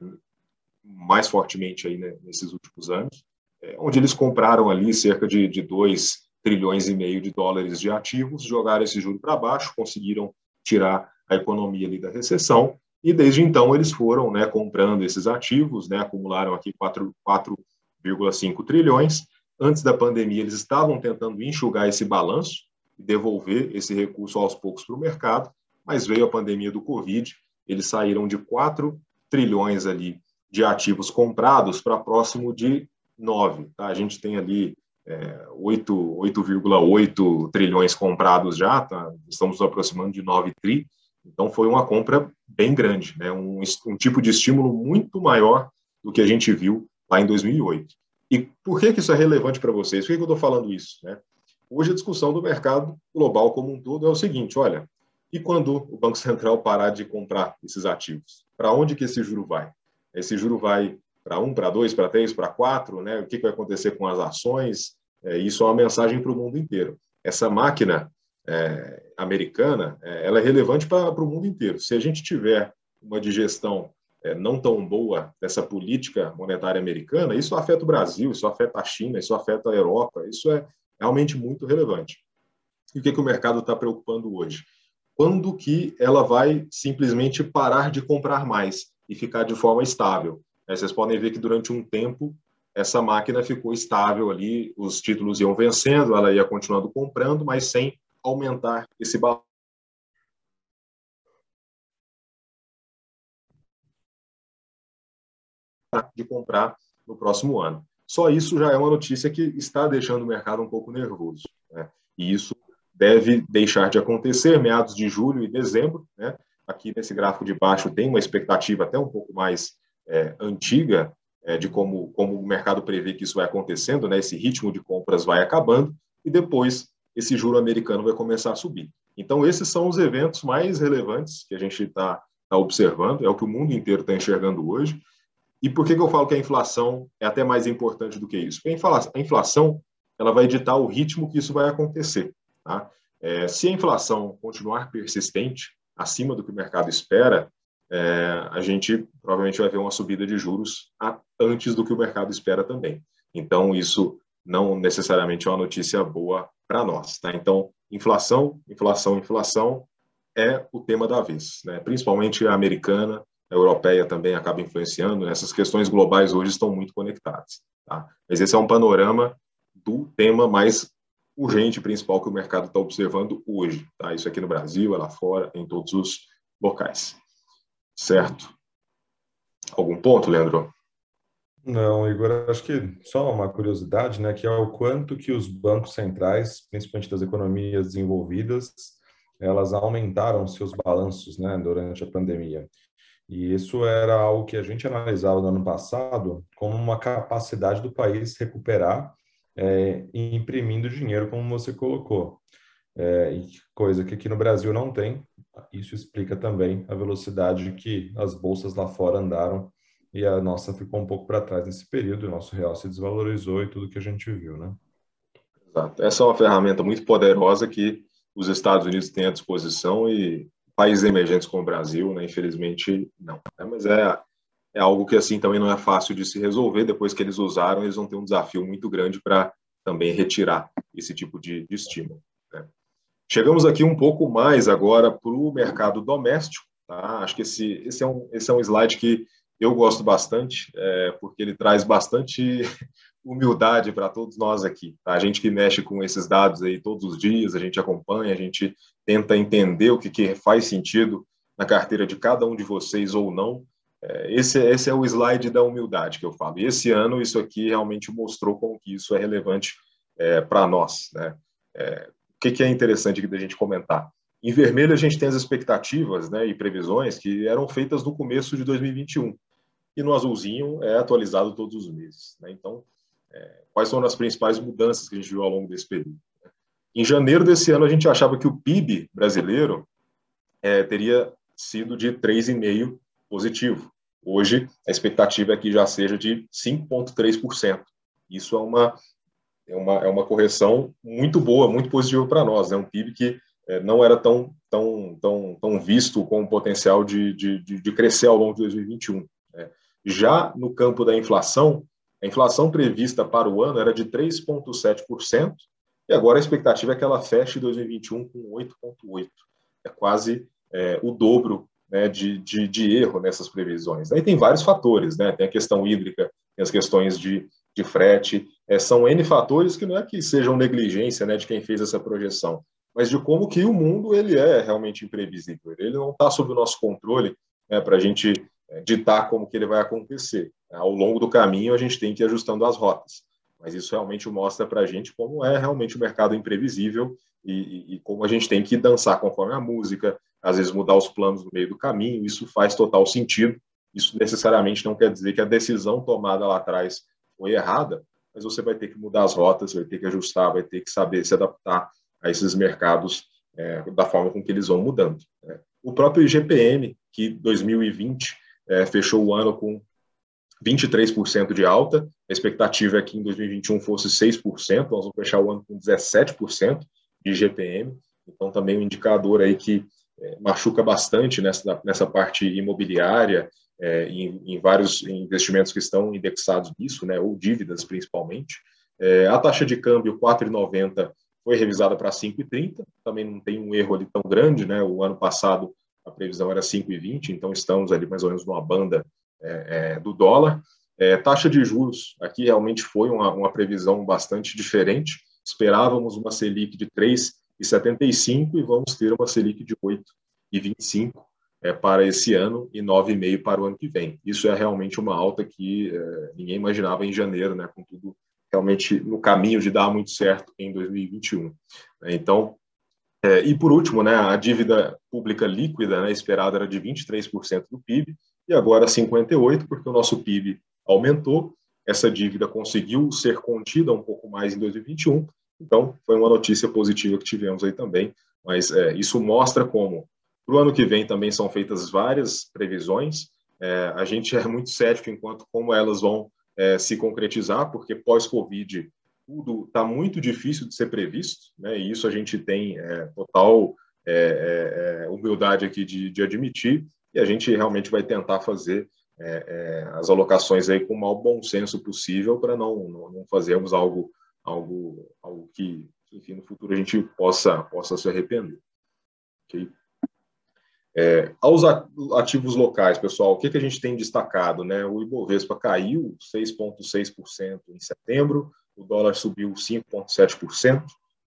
mais fortemente aí, né, nesses últimos anos, é, onde eles compraram ali cerca de, de 2 trilhões e meio de dólares de ativos, jogaram esse juro para baixo, conseguiram tirar a economia ali da recessão e desde então eles foram né, comprando esses ativos, né, acumularam aqui 4,5 trilhões. Antes da pandemia, eles estavam tentando enxugar esse balanço e devolver esse recurso aos poucos para o mercado, mas veio a pandemia do Covid, eles saíram de 4 trilhões ali de ativos comprados para próximo de 9. Tá? A gente tem ali é, 8,8 trilhões comprados já, tá? estamos nos aproximando de 9 tri, então, foi uma compra bem grande, né? um, um tipo de estímulo muito maior do que a gente viu lá em 2008. E por que, que isso é relevante para vocês? Por que, que eu estou falando isso? Né? Hoje, a discussão do mercado global como um todo é o seguinte: olha, E quando o Banco Central parar de comprar esses ativos? Para onde que esse juro vai? Esse juro vai para um, para dois, para três, para quatro? Né? O que, que vai acontecer com as ações? É, isso é uma mensagem para o mundo inteiro. Essa máquina é, americana, é, ela é relevante para o mundo inteiro. Se a gente tiver uma digestão é, não tão boa dessa política monetária americana, isso afeta o Brasil, isso afeta a China, isso afeta a Europa, isso é realmente muito relevante. E o que, que o mercado está preocupando hoje? Quando que ela vai simplesmente parar de comprar mais e ficar de forma estável? É, vocês podem ver que durante um tempo essa máquina ficou estável ali, os títulos iam vencendo, ela ia continuando comprando, mas sem aumentar esse balanço. de comprar no próximo ano. Só isso já é uma notícia que está deixando o mercado um pouco nervoso. Né? E isso deve deixar de acontecer meados de julho e dezembro. Né? Aqui nesse gráfico de baixo tem uma expectativa até um pouco mais é, antiga é, de como, como o mercado prevê que isso vai acontecendo, né? esse ritmo de compras vai acabando e depois esse juro americano vai começar a subir. Então, esses são os eventos mais relevantes que a gente está tá observando, é o que o mundo inteiro está enxergando hoje. E por que, que eu falo que a inflação é até mais importante do que isso? Porque a inflação ela vai ditar o ritmo que isso vai acontecer. Tá? É, se a inflação continuar persistente, acima do que o mercado espera, é, a gente provavelmente vai ver uma subida de juros a, antes do que o mercado espera também. Então, isso não necessariamente é uma notícia boa para nós. Tá? Então, inflação, inflação, inflação é o tema da vez, né? principalmente a americana, a europeia também acaba influenciando. Né? Essas questões globais hoje estão muito conectadas. Tá? Mas esse é um panorama do tema mais urgente, principal que o mercado está observando hoje. Tá? Isso aqui no Brasil, é lá fora, em todos os locais. Certo? Algum ponto, Leandro? Não, Igor, acho que só uma curiosidade, né, que é o quanto que os bancos centrais, principalmente das economias desenvolvidas, elas aumentaram seus balanços, né, durante a pandemia. E isso era algo que a gente analisava no ano passado como uma capacidade do país recuperar é, imprimindo dinheiro, como você colocou. É, coisa que aqui no Brasil não tem. Isso explica também a velocidade que as bolsas lá fora andaram e a nossa ficou um pouco para trás nesse período. O nosso real se desvalorizou e tudo que a gente viu, né? Exato. Essa é uma ferramenta muito poderosa que os Estados Unidos têm à disposição e países emergentes como o Brasil, né, infelizmente, não. Né? Mas é, é algo que, assim, também não é fácil de se resolver. Depois que eles usaram, eles vão ter um desafio muito grande para também retirar esse tipo de, de estímulo. Né? Chegamos aqui um pouco mais agora para o mercado doméstico. Tá? Acho que esse, esse, é um, esse é um slide que eu gosto bastante, é, porque ele traz bastante humildade para todos nós aqui. Tá? A gente que mexe com esses dados aí todos os dias, a gente acompanha, a gente tenta entender o que, que faz sentido na carteira de cada um de vocês ou não. É, esse, esse é o slide da humildade que eu falo. E esse ano isso aqui realmente mostrou como que isso é relevante é, para nós. Né? É, o que, que é interessante aqui da gente comentar? Em vermelho a gente tem as expectativas né, e previsões que eram feitas no começo de 2021 e no azulzinho é atualizado todos os meses. Né? Então, é, quais foram as principais mudanças que a gente viu ao longo desse período? Em janeiro desse ano, a gente achava que o PIB brasileiro é, teria sido de 3,5% positivo. Hoje, a expectativa é que já seja de 5,3%. Isso é uma, é, uma, é uma correção muito boa, muito positiva para nós. É né? um PIB que é, não era tão, tão, tão, tão visto com o potencial de, de, de crescer ao longo de 2021. Já no campo da inflação, a inflação prevista para o ano era de 3,7%, e agora a expectativa é que ela feche 2021 com 8,8%. É quase é, o dobro né, de, de, de, erro nessas previsões. Aí tem vários fatores, né? tem a questão hídrica, tem as questões de, de frete, é, são N fatores que não é que sejam negligência né, de quem fez essa projeção, mas de como que o mundo ele é realmente imprevisível. Ele não está sob o nosso controle né, para a gente ditar como que ele vai acontecer. Ao longo do caminho, a gente tem que ir ajustando as rotas. Mas isso realmente mostra para a gente como é realmente o mercado imprevisível e, e, e, como a gente tem que dançar conforme a música, às vezes mudar os planos no meio do caminho. Isso faz total sentido. Isso necessariamente não quer dizer que a decisão tomada lá atrás foi errada, mas você vai ter que mudar as rotas, vai ter que ajustar, vai ter que saber se adaptar a esses mercados é, da forma com que eles vão mudando. Né? O próprio IGPM, que 2020 é, fechou o ano com 23% de alta, a expectativa é que em 2021 fosse 6%, nós vamos fechar o ano com 17% de IGPM, então também um indicador aí que é, machuca bastante nessa, nessa parte imobiliária, é, em, em, vários investimentos que estão indexados nisso, né, ou dívidas principalmente. É, a taxa de câmbio 4,90 foi revisada para 5,30, também não tem um erro ali tão grande, né, o ano passado a previsão era 5,20, então estamos ali mais ou menos numa banda é, é, do dólar. É, taxa de juros, aqui realmente foi uma, uma previsão bastante diferente, esperávamos uma Selic de 3,75 e vamos ter uma Selic de 8,25 é, para esse ano e 9,5 para o ano que vem. Isso é realmente uma alta que é, ninguém imaginava em janeiro, né, com tudo realmente no caminho de dar muito certo em 2021. Então, é, e por último, né, a dívida pública líquida né, esperada era de 23% do PIB e agora 58%, porque o nosso PIB aumentou, essa dívida conseguiu ser contida um pouco mais em 2021, então foi uma notícia positiva que tivemos aí também, mas é, isso mostra como para o ano que vem também são feitas várias previsões. É, a gente é muito cético enquanto como elas vão é, se concretizar, porque pós-Covid tudo está muito difícil de ser previsto, né? E isso a gente tem é, total é, é, é, humildade aqui de, de, admitir, e a gente realmente vai tentar fazer as alocações aí com o maior bom senso possível para não, não, não fazermos algo, algo, algo que, enfim, no futuro a gente possa, possa se arrepender. Okay? É, aos ativos locais, pessoal, o que, que a gente tem destacado? Né? O Ibovespa caiu 6,6% em setembro, o dólar subiu 5,7%.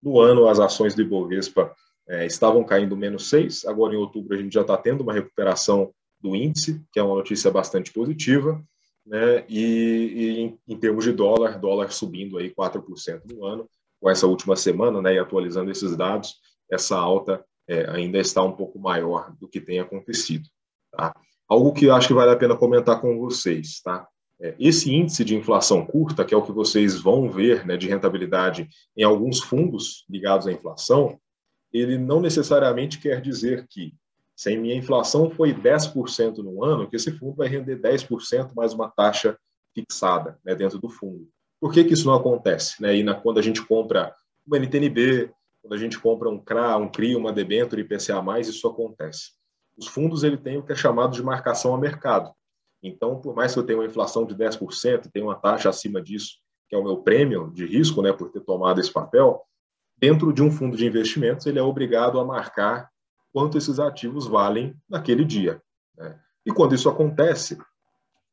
No ano, as ações do Ibovespa é, estavam caindo menos 6%, agora em outubro a gente já está tendo uma recuperação do índice, que é uma notícia bastante positiva, né? e, e em, termos de dólar, dólar subindo aí 4% no ano, com essa última semana, né? e atualizando esses dados, essa alta é, ainda está um pouco maior do que tem acontecido. Tá? Algo que eu acho que vale a pena comentar com vocês. Tá? É, esse índice de inflação curta, que é o que vocês vão ver né, de rentabilidade em alguns fundos ligados à inflação, ele não necessariamente quer dizer que se a minha inflação foi 10% no ano, que esse fundo vai render 10% mais uma taxa fixada né, dentro do fundo. Por que, que isso não acontece? Né? E na, quando a gente compra uma NTNB, quando a gente compra um CRA, um CRI, uma debênture IPCA+, isso acontece. Os fundos ele tem o que é chamado de marcação a mercado. Então, por mais que eu tenha uma inflação de 10%, tenha uma taxa acima disso, que é o meu prêmio de risco, né, por ter tomado esse papel, dentro de um fundo de investimentos, ele é obrigado a marcar quanto esses ativos valem naquele dia. Né? E quando isso acontece,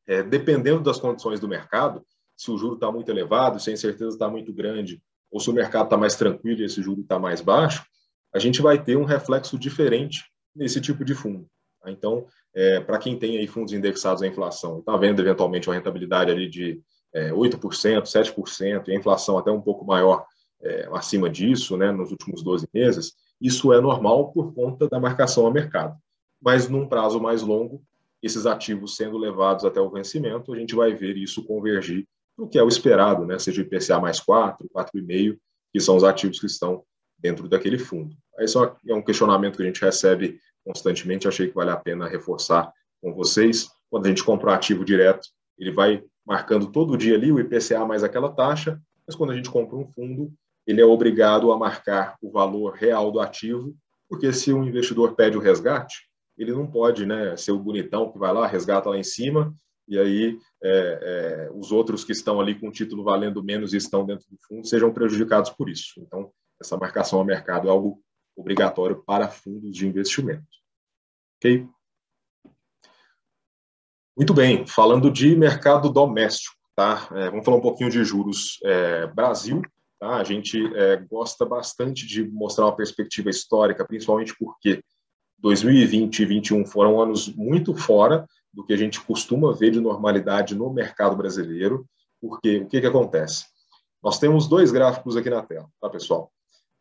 é, dependendo das condições do mercado, se o juro está muito elevado, se a incerteza está muito grande, ou se o mercado está mais tranquilo e esse juro está mais baixo, a gente vai ter um reflexo diferente nesse tipo de fundo. Tá? Então, é, para quem tem aí fundos indexados à inflação, está vendo eventualmente uma rentabilidade ali de é, 8%, 7%, e a inflação até um pouco maior é, acima disso, né, nos últimos 12 meses, isso é normal por conta da marcação a mercado. Mas num prazo mais longo, esses ativos sendo levados até o vencimento, a gente vai ver isso convergir o que é o esperado, né? seja o IPCA mais 4, 4,5, que são os ativos que estão dentro daquele fundo. Esse é um questionamento que a gente recebe constantemente, achei que vale a pena reforçar com vocês. Quando a gente compra um ativo direto, ele vai marcando todo dia ali o IPCA mais aquela taxa, mas quando a gente compra um fundo, ele é obrigado a marcar o valor real do ativo, porque se um investidor pede o resgate, ele não pode né, ser o bonitão que vai lá, resgata lá em cima, e aí é, é, os outros que estão ali com o título valendo menos e estão dentro do fundo sejam prejudicados por isso. Então, essa marcação ao mercado é algo obrigatório para fundos de investimento. Ok? Muito bem, falando de mercado doméstico, tá? É, vamos falar um pouquinho de juros é, Brasil. Tá? A gente é, gosta bastante de mostrar uma perspectiva histórica, principalmente porque 2020 e 2021 foram anos muito fora do que a gente costuma ver de normalidade no mercado brasileiro, porque o que, que acontece? Nós temos dois gráficos aqui na tela, tá, pessoal?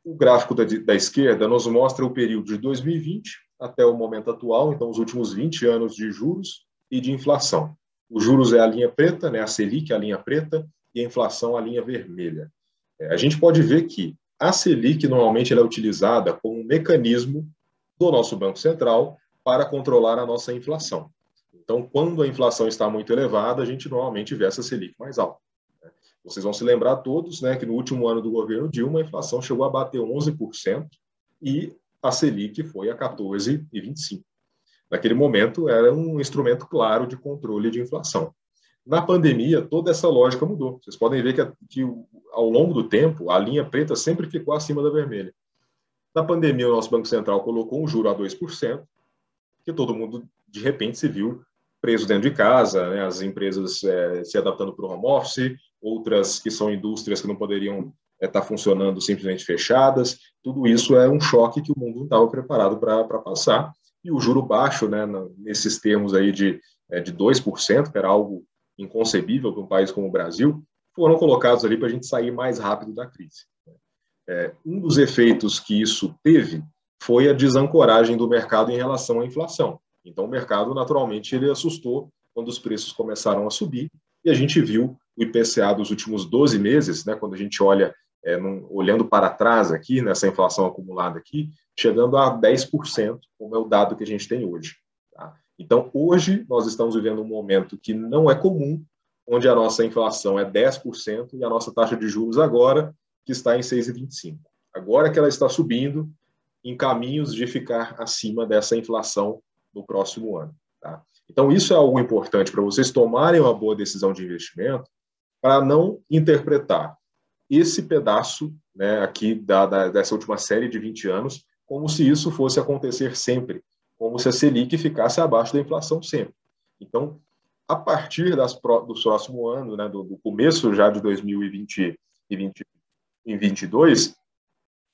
O gráfico da, da esquerda nos mostra o período de 2020 até o momento atual, então os últimos 20 anos de juros e de inflação. Os juros é a linha preta, né, a Selic é a linha preta, e a inflação a linha vermelha. É, a gente pode ver que a Selic normalmente é utilizada como um mecanismo do nosso Banco Central para controlar a nossa inflação. Então, quando a inflação está muito elevada, a gente normalmente vê essa Selic mais alta. Vocês vão se lembrar todos né, que no último ano do governo Dilma, a inflação chegou a bater 11% e a Selic foi a 14,25%. Naquele momento, era um instrumento claro de controle de inflação. Na pandemia, toda essa lógica mudou. Vocês podem ver que, que ao longo do tempo, a linha preta sempre ficou acima da vermelha. Na pandemia, o nosso Banco Central colocou um juro a 2%, que todo mundo, de repente, se viu preso dentro de casa, né? as empresas é, se adaptando para o home office, outras que são indústrias que não poderiam estar é, tá funcionando simplesmente fechadas. Tudo isso é um choque que o mundo não estava preparado para passar. E o juro baixo, né, nesses termos aí de, é, de 2%, que era algo inconcebível para um país como o Brasil, foram colocados ali para a gente sair mais rápido da crise. É, um dos efeitos que isso teve foi a desancoragem do mercado em relação à inflação. Então, o mercado, naturalmente, ele assustou quando os preços começaram a subir e a gente viu o IPCA dos últimos 12 meses, né, quando a gente olha, é, num, olhando para trás aqui, nessa inflação acumulada aqui, chegando a 10%, como é o dado que a gente tem hoje. Tá? Então, hoje, nós estamos vivendo um momento que não é comum, onde a nossa inflação é 10% e a nossa taxa de juros agora, que está em 6,25%. Agora que ela está subindo, em caminhos de ficar acima dessa inflação no próximo ano. Tá? Então, isso é algo importante para vocês tomarem uma boa decisão de investimento, para não interpretar esse pedaço né, aqui da, da, dessa última série de 20 anos como se isso fosse acontecer sempre, como se a Selic ficasse abaixo da inflação sempre. Então, a partir das, do próximo ano, né, do, do, começo já de 2020 e 2022,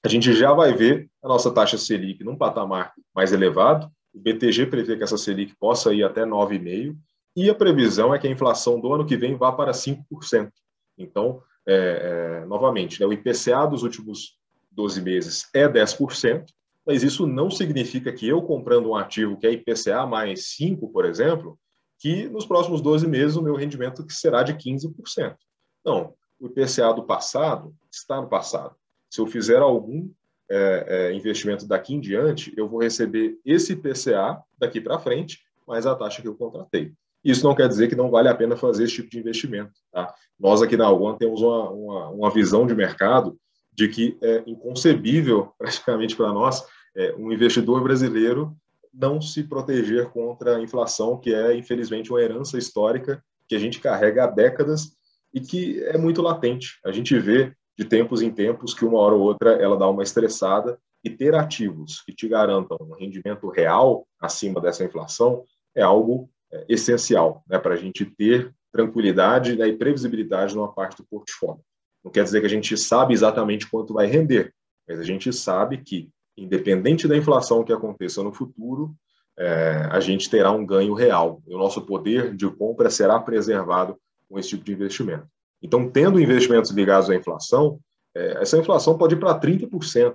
a gente já vai ver a nossa taxa Selic num patamar mais elevado. O BTG prevê que essa Selic possa ir até 9,5%, e a previsão é que a inflação do ano que vem vá para 5%. Então, é, é, novamente, né, o IPCA dos últimos 12 meses é 10%, mas isso não significa que eu comprando um ativo que é IPCA mais 5, por exemplo, que nos próximos 12 meses o meu rendimento será de 15%. Não, o IPCA do passado está no passado. Se eu fizer algum é, é, investimento daqui em diante, eu vou receber esse IPCA daqui para frente, mais a taxa que eu contratei. Isso não quer dizer que não vale a pena fazer esse tipo de investimento. Tá? Nós aqui na One temos uma, uma, uma visão de mercado de que é inconcebível, praticamente para nós, é, um investidor brasileiro não se proteger contra a inflação, que é, infelizmente, uma herança histórica que a gente carrega há décadas e que é muito latente. A gente vê de tempos em tempos que uma hora ou outra ela dá uma estressada e ter ativos que te garantam um rendimento real acima dessa inflação é algo essencial né, para a gente ter tranquilidade né, e previsibilidade numa parte do portfólio. Não quer dizer que a gente sabe exatamente quanto vai render, mas a gente sabe que independente da inflação que aconteça no futuro, é, a gente terá um ganho real. E o nosso poder de compra será preservado com esse tipo de investimento. Então, tendo investimentos ligados à inflação, é, essa inflação pode ir para 30%.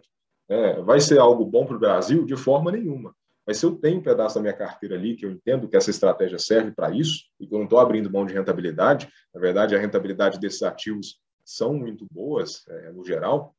Né? Vai ser algo bom para o Brasil? De forma nenhuma. Mas se eu tenho um pedaço da minha carteira ali, que eu entendo que essa estratégia serve para isso, e que eu não estou abrindo mão de rentabilidade, na verdade, a rentabilidade desses ativos são muito boas, é, no geral,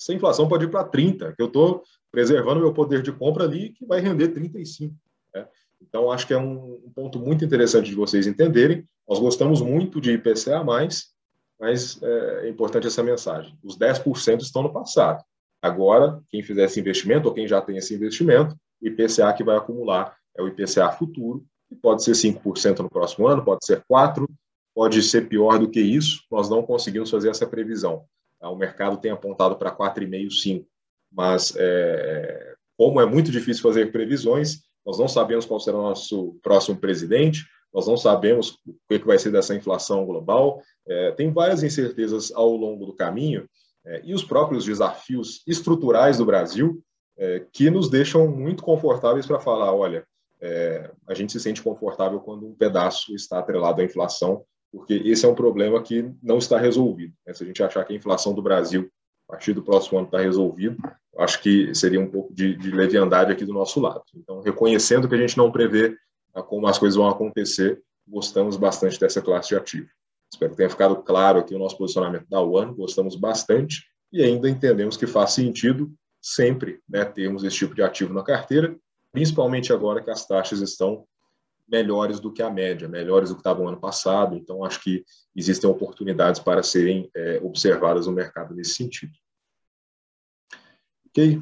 essa inflação pode ir para 30, que eu estou preservando meu poder de compra ali, que vai render 35. Né? Então, acho que é um, um, ponto muito interessante de vocês entenderem. Nós gostamos muito de IPCA+, mas é, é importante essa mensagem. Os 10% estão no passado. Agora, quem fizer esse investimento, ou quem já tem esse investimento, IPCA que vai acumular é o IPCA futuro, que pode ser 5% no próximo ano, pode ser 4%, pode ser pior do que isso, nós não conseguimos fazer essa previsão. O mercado tem apontado para 4,5%, 5%. Mas, é, como é muito difícil fazer previsões, nós não sabemos qual será o nosso próximo presidente, nós não sabemos o que vai ser dessa inflação global, é, tem várias incertezas ao longo do caminho é, e os próprios desafios estruturais do Brasil é, que nos deixam muito confortáveis para falar, olha, é, a gente se sente confortável quando um pedaço está atrelado à inflação porque esse é um problema que não está resolvido. Né? Se a gente achar que a inflação do Brasil, a partir do próximo ano, está resolvido, acho que seria um pouco de, de leviandade aqui do nosso lado. Então, reconhecendo que a gente não prevê ah, como as coisas vão acontecer, gostamos bastante dessa classe de ativo. Espero que tenha ficado claro aqui o nosso posicionamento da One, gostamos bastante e ainda entendemos que faz sentido sempre né, termos esse tipo de ativo na carteira, principalmente agora que as taxas estão melhores do que a média, melhores do que estavam ano passado. Então, acho que existem oportunidades para serem é, observadas no mercado nesse sentido. Ok?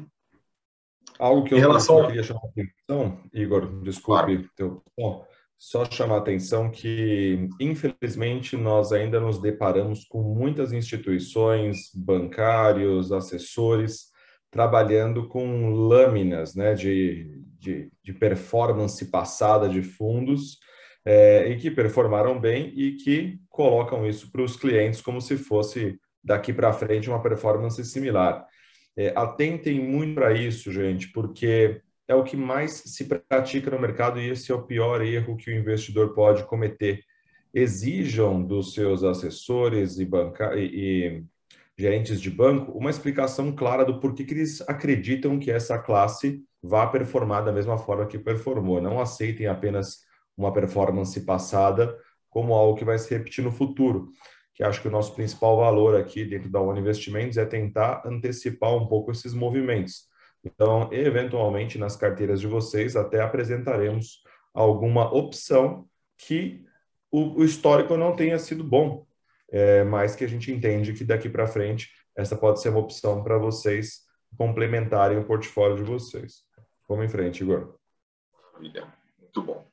Algo que eu, relação... eu queria chamar a atenção, Igor, desculpe, claro. teu, só chamar a atenção que, infelizmente, nós ainda nos deparamos com muitas instituições, bancários, assessores, trabalhando com lâminas né, de, de, de performance passada de fundos é, e que performaram bem e que colocam isso para os clientes como se fosse daqui para frente uma performance similar. É, atentem muito para isso, gente, porque é o que mais se pratica no mercado e esse é o pior erro que o investidor pode cometer. Exijam dos seus assessores e, banca e, gerentes de banco uma explicação clara do porquê que eles acreditam que essa classe vá performar da mesma forma que performou. Não aceitem apenas uma performance passada como algo que vai se repetir no futuro. Que acho que o nosso principal valor aqui dentro da One Investimentos é tentar antecipar um pouco esses movimentos. Então, eventualmente, nas carteiras de vocês, até apresentaremos alguma opção que o, o histórico não tenha sido bom, é, mas que a gente entende que daqui para frente essa pode ser uma opção para vocês complementarem o portfólio de vocês. Vamos em frente, Igor. Muito bom.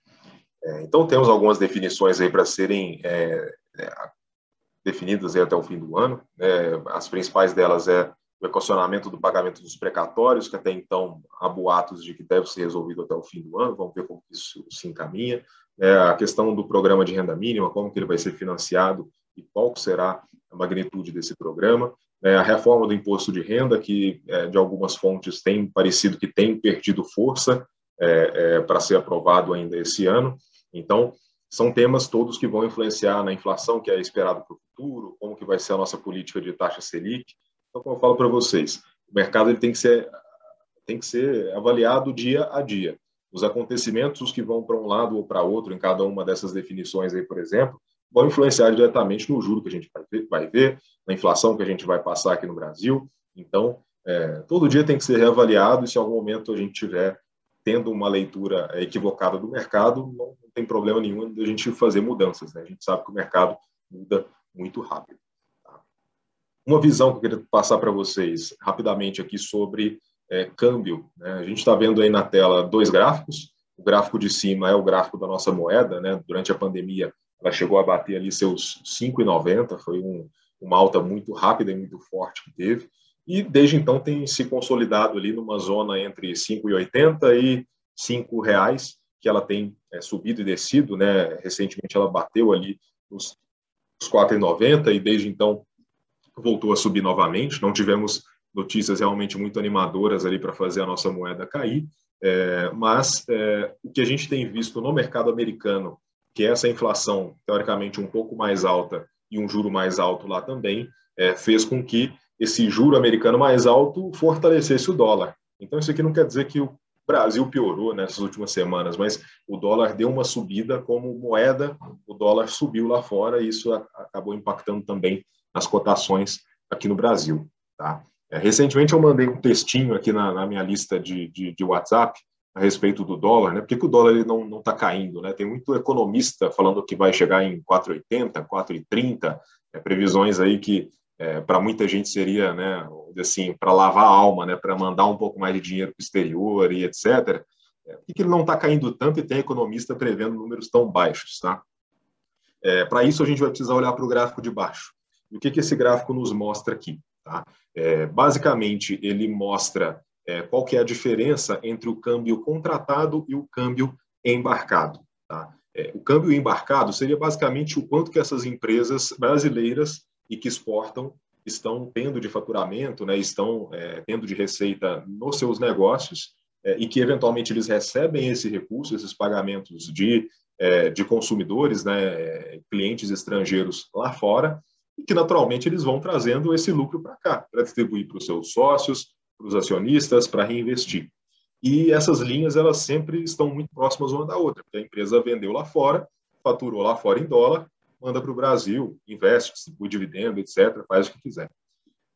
É, então, temos algumas definições aí para serem é, é definidas até o fim do ano. Né? as principais delas é o equacionamento do pagamento dos precatórios, que até então há boatos de que deve ser resolvido até o fim do ano, vamos ver como isso se encaminha. É, a questão do programa de renda mínima, como que ele vai ser financiado e qual será a magnitude desse programa. É, a reforma do imposto de renda, que é, de algumas fontes tem parecido que tem perdido força é, é, para ser aprovado ainda esse ano. Então, são temas todos que vão influenciar na inflação que é esperado para o futuro, como que vai ser a nossa política de taxa Selic, então, como eu falo para vocês, o mercado ele tem que ser tem que ser avaliado dia a dia. Os acontecimentos que vão para um lado ou para outro em cada uma dessas definições aí, por exemplo, vão influenciar diretamente no juro que a gente vai ver, vai ver na inflação que a gente vai passar aqui no Brasil. Então, é, todo dia tem que ser reavaliado e se em algum momento a gente tiver tendo uma leitura equivocada do mercado, não, não tem problema nenhum de a gente fazer mudanças. Né? A gente sabe que o mercado muda muito rápido. Uma visão que eu queria passar para vocês rapidamente aqui sobre é, câmbio. Né? A gente está vendo aí na tela dois gráficos. O gráfico de cima é o gráfico da nossa moeda. Né? Durante a pandemia, ela chegou a bater ali seus 5,90. Foi um, uma alta muito rápida e muito forte que teve. E desde então tem se consolidado ali numa zona entre 5,80 e 5 reais, que ela tem é, subido e descido. Né? Recentemente ela bateu ali os, os 4,90 e desde então voltou a subir novamente. Não tivemos notícias realmente muito animadoras ali para fazer a nossa moeda cair, é, mas é, o que a gente tem visto no mercado americano, que essa inflação teoricamente um pouco mais alta e um juro mais alto lá também, é, fez com que esse juro americano mais alto fortalecesse o dólar. Então isso aqui não quer dizer que o Brasil piorou nessas últimas semanas, mas o dólar deu uma subida como moeda, o dólar subiu lá fora e isso acabou impactando também nas cotações aqui no Brasil. Tá? É, recentemente eu mandei um textinho aqui na, na minha lista de, de, de, WhatsApp a respeito do dólar, né? Por que, que o dólar ele não está caindo? Né? Tem muito economista falando que vai chegar em 4,80, 4,30, é, previsões aí que é, para muita gente seria, né, assim, para lavar a alma, né, para mandar um pouco mais de dinheiro para o exterior e etc. É, por que, que ele não está caindo tanto e tem economista prevendo números tão baixos, tá? É, para isso a gente vai precisar olhar para o gráfico de baixo. E o que, que esse gráfico nos mostra aqui? Tá? É, basicamente, ele mostra é, qual que é a diferença entre o câmbio contratado e o câmbio embarcado. Tá? É, o câmbio embarcado seria basicamente o quanto que essas empresas brasileiras e que exportam estão tendo de faturamento, né, estão é, tendo de receita nos seus negócios é, e que eventualmente eles recebem esse recurso, esses pagamentos de, é, de consumidores, né, clientes estrangeiros lá fora, e que naturalmente eles vão trazendo esse lucro para cá, para distribuir para os seus sócios, para os acionistas, para reinvestir. E essas linhas elas sempre estão muito próximas uma da outra, porque a empresa vendeu lá fora, faturou lá fora em dólar, manda para o Brasil, investe, distribui dividendo, etc., faz o que quiser.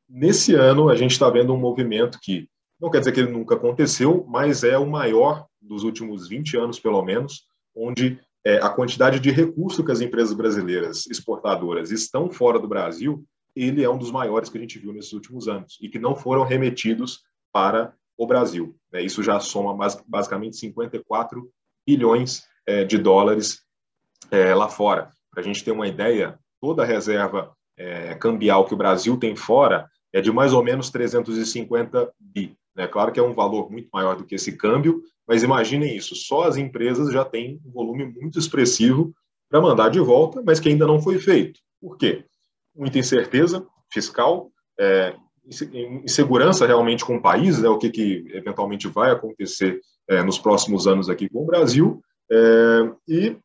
nesse ano, a gente está vendo um movimento que não quer dizer que ele nunca aconteceu, mas é o maior dos últimos 20 anos, pelo menos, onde é, a quantidade de recurso que as empresas brasileiras exportadoras estão fora do Brasil, ele é um dos maiores que a gente viu nesses últimos anos e que não foram remetidos para o Brasil. Né? Isso já soma basicamente 54 bilhões é, de dólares é, lá fora. Para a gente ter uma ideia, toda a reserva é, cambial que o Brasil tem fora é de mais ou menos 350 bi. Né? Claro que é um valor muito maior do que esse câmbio, mas imaginem isso: só as empresas já têm um volume muito expressivo para mandar de volta, mas que ainda não foi feito. Por quê? Muita incerteza fiscal, é, insegurança realmente com o país, né, o que, que eventualmente vai acontecer é, nos próximos anos aqui com o Brasil, é, e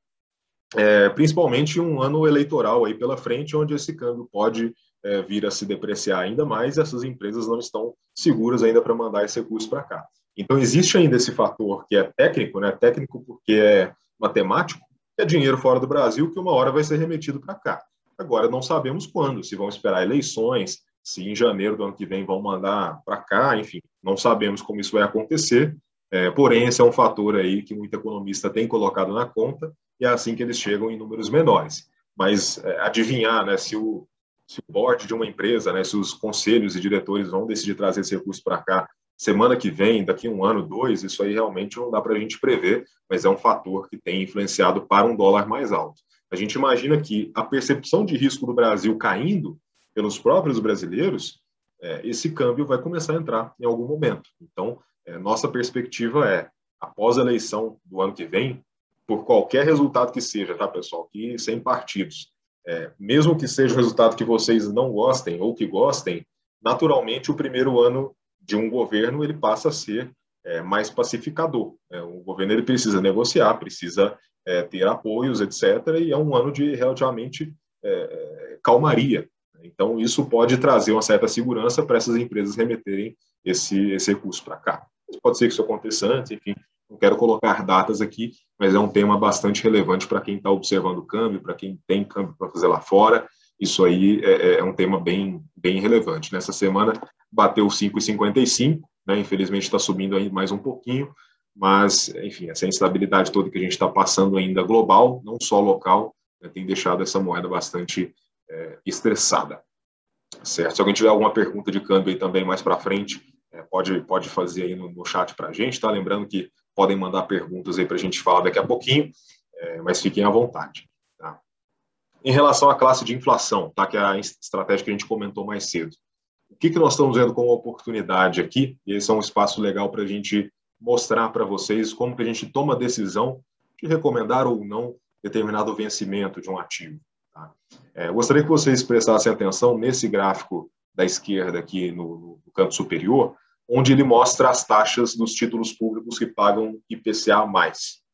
é, principalmente um ano eleitoral aí pela frente, onde esse câmbio pode é, vir a se depreciar ainda mais e essas empresas não estão seguras ainda para mandar esse recurso para cá. Então, existe ainda esse fator que é técnico, né? técnico porque é matemático, que é dinheiro fora do Brasil que uma hora vai ser remetido para cá. Agora, não sabemos quando, se vão esperar eleições, se em janeiro do ano que vem vão mandar para cá, enfim, não sabemos como isso vai acontecer, é, porém, esse é um fator aí que muito economista tem colocado na conta, e é assim que eles chegam em números menores. Mas é, adivinhar né, se, o, se o board de uma empresa, né, se os conselhos e diretores vão decidir trazer esse recurso para cá semana que vem, daqui um ano, dois, isso aí realmente não dá para a gente prever, mas é um fator que tem influenciado para um dólar mais alto. A gente imagina que a percepção de risco do Brasil caindo pelos próprios brasileiros, é, esse câmbio vai começar a entrar em algum momento. Então, é, nossa perspectiva é, após a eleição do ano que vem, por qualquer resultado que seja, tá, pessoal, que sem partidos, é, mesmo que seja o resultado que vocês não gostem ou que gostem, naturalmente o primeiro ano de um governo ele passa a ser é, mais pacificador. É, o governo ele precisa negociar, precisa é, ter apoios, etc. E é um ano de relativamente é, calmaria. Então isso pode trazer uma certa segurança para essas empresas remeterem esse, esse recurso para cá. Pode ser que isso aconteça antes, enfim, não quero colocar datas aqui, mas é um tema bastante relevante para quem está observando o câmbio, para quem tem câmbio para fazer lá fora. Isso aí é, é, é, um tema bem, bem relevante. Nessa semana bateu 5,55, né? infelizmente está subindo aí mais um pouquinho, mas, enfim, essa instabilidade toda que a gente está passando ainda global, não só local, né? tem deixado essa moeda bastante é, estressada. Certo? Se alguém tiver alguma pergunta de câmbio aí também mais para frente, é, pode, pode fazer aí no, no chat para a gente, tá? Lembrando que podem mandar perguntas aí para a gente falar daqui a pouquinho, é, mas fiquem à vontade. Tá? Em relação à classe de inflação, tá? que é a estratégia que a gente comentou mais cedo. O que, que nós estamos vendo como oportunidade aqui? E esse é um espaço legal para a gente mostrar para vocês como que a gente toma a decisão de recomendar ou não determinado vencimento de um ativo. Tá? É, gostaria que vocês prestassem atenção nesse gráfico da esquerda aqui no, no canto superior, onde ele mostra as taxas dos títulos públicos que pagam IPCA+.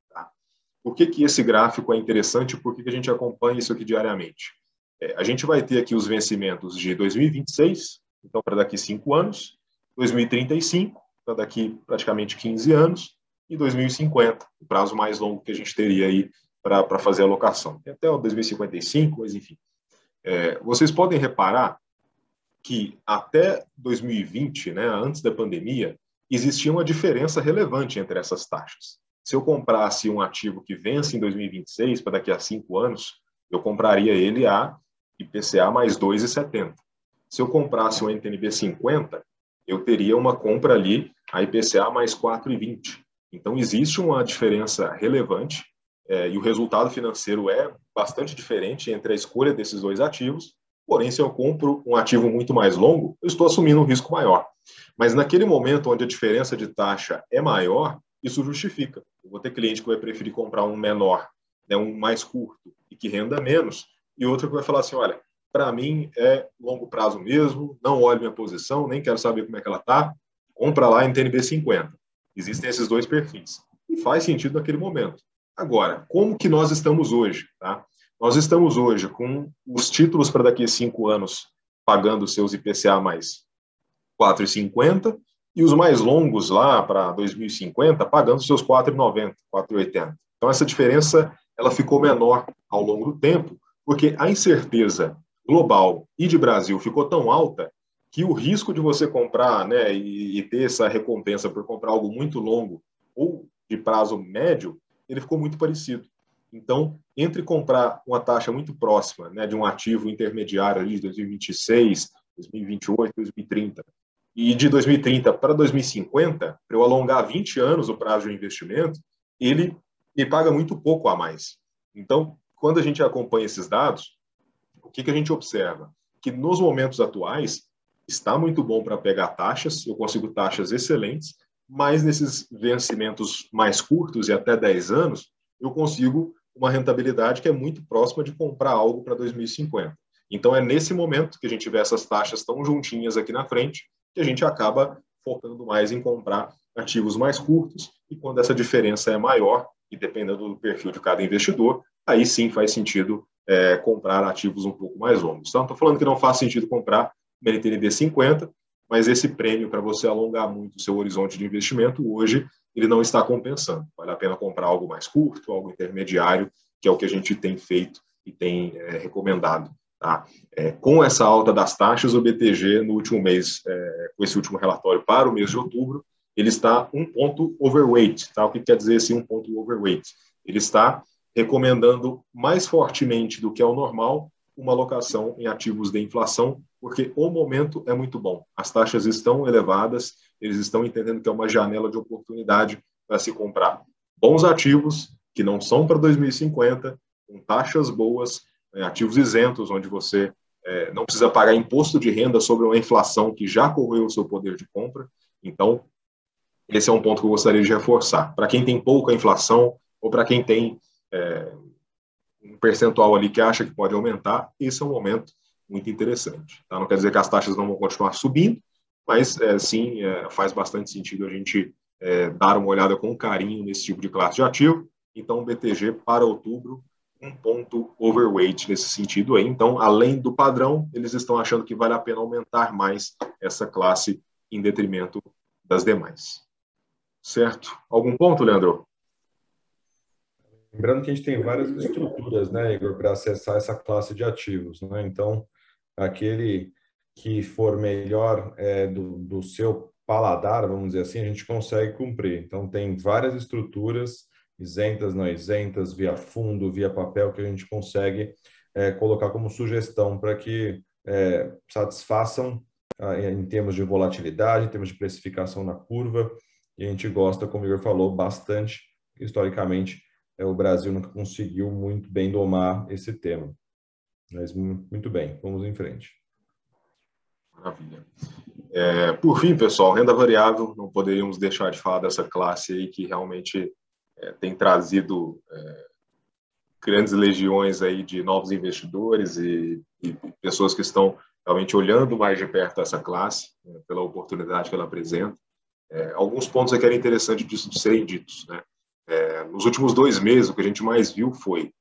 Tá? Por que, que esse gráfico é interessante? Por que, que a gente acompanha isso aqui diariamente? É, a gente vai ter aqui os vencimentos de 2026, então para daqui cinco anos, 2035, para daqui praticamente 15 anos, e 2050, o prazo mais longo que a gente teria aí para fazer a alocação. Tem até o 2055, mas enfim. É, vocês podem reparar que até 2020, né, antes da pandemia, existia uma diferença relevante entre essas taxas. Se eu comprasse um ativo que vence em 2026, para daqui a cinco anos, eu compraria ele a IPCA mais 2,70. Se eu comprasse um NTNB 50, eu teria uma compra ali a IPCA mais 4,20. Então, existe uma diferença relevante é, e o resultado financeiro é bastante diferente entre a escolha desses dois ativos Porém, se eu compro um ativo muito mais longo, eu estou assumindo um risco maior. Mas naquele momento onde a diferença de taxa é maior, isso justifica. Eu vou ter cliente que vai preferir comprar um menor, né, um mais curto e que renda menos, e outro que vai falar assim: olha, para mim é longo prazo mesmo, não olho minha posição, nem quero saber como é que ela está, compra lá em TNB 50. Existem esses dois perfis. E faz sentido naquele momento. Agora, como que nós estamos hoje? Tá? Nós estamos hoje com os títulos para daqui a cinco anos pagando seus IPCA mais 4,50 e os mais longos lá para 2050 pagando seus 4,90, 4,80. Então essa diferença ela ficou menor ao longo do tempo, porque a incerteza global e de Brasil ficou tão alta que o risco de você comprar né, e, e ter essa recompensa por comprar algo muito longo ou de prazo médio, ele ficou muito parecido. Então, entre comprar uma taxa muito próxima né, de um ativo intermediário ali de 2026, 2028, 2030, e de 2030 para 2050, para eu alongar 20 anos o prazo de investimento, ele me paga muito pouco a mais. Então, quando a gente acompanha esses dados, o que, que a gente observa? Que nos momentos atuais, está muito bom para pegar taxas, eu consigo taxas excelentes, mas nesses vencimentos mais curtos e até 10 anos, eu consigo uma rentabilidade que é muito próxima de comprar algo para 2050. Então, é nesse momento que a gente vê essas taxas tão juntinhas aqui na frente, que a gente acaba focando mais em comprar ativos mais curtos, e quando essa diferença é maior, e dependendo do perfil de cada investidor, aí sim faz sentido é, comprar ativos um pouco mais longos. Então, estou falando que não faz sentido comprar MNTNB 50, mas esse prêmio para você alongar muito o seu horizonte de investimento, hoje, ele não está compensando. Vale a pena comprar algo mais curto, algo intermediário, que é o que a gente tem feito e tem é, recomendado. Tá? É, com essa alta das taxas, o BTG, no último mês, é, com esse último relatório para o mês de outubro, ele está um ponto overweight. Tá? O que quer dizer assim, um ponto overweight? Ele está recomendando mais fortemente do que é o normal uma alocação em ativos de inflação, porque o momento é muito bom. As taxas estão elevadas, eles estão entendendo que é uma janela de oportunidade para se comprar bons ativos que não são para 2050, com taxas boas, né, ativos isentos, onde você é, não precisa pagar imposto de renda sobre uma inflação que já correu o seu poder de compra. Então, esse é um ponto que eu gostaria de reforçar. Para quem tem pouca inflação ou para quem tem é, um percentual ali que acha que pode aumentar, esse é um momento muito interessante. Tá? Não quer dizer que as taxas não vão continuar subindo, mas é, sim, é, faz bastante sentido a gente é, dar uma olhada com carinho nesse tipo de classe de ativo. Então, BTG para outubro, um ponto overweight nesse sentido aí. Então, além do padrão, eles estão achando que vale a pena aumentar mais essa classe em detrimento das demais. Certo? Algum ponto, Leandro? Lembrando que a gente tem várias estruturas, né, Igor, para acessar essa classe de ativos. Né? Então, aquele que for melhor é, do, do seu paladar, vamos dizer assim, a gente consegue cumprir. Então, tem várias estruturas, isentas, não isentas, via fundo, via papel, que a gente consegue é, colocar como sugestão para que é, satisfaçam ah, em termos de volatilidade, em termos de precificação na curva, e a gente gosta, como o Igor falou, bastante, historicamente, o Brasil nunca conseguiu muito bem domar esse tema. Mas muito bem, vamos em frente. Maravilha. É, por fim, pessoal, renda variável, não poderíamos deixar de falar dessa classe aí que realmente é, tem trazido é, grandes legiões aí de novos investidores e, e, pessoas que estão realmente olhando mais de perto essa classe, né, pela oportunidade que ela apresenta. É, alguns pontos aqui eram interessantes de serem ditos. Né? É, nos últimos dois meses, o que a gente mais viu foi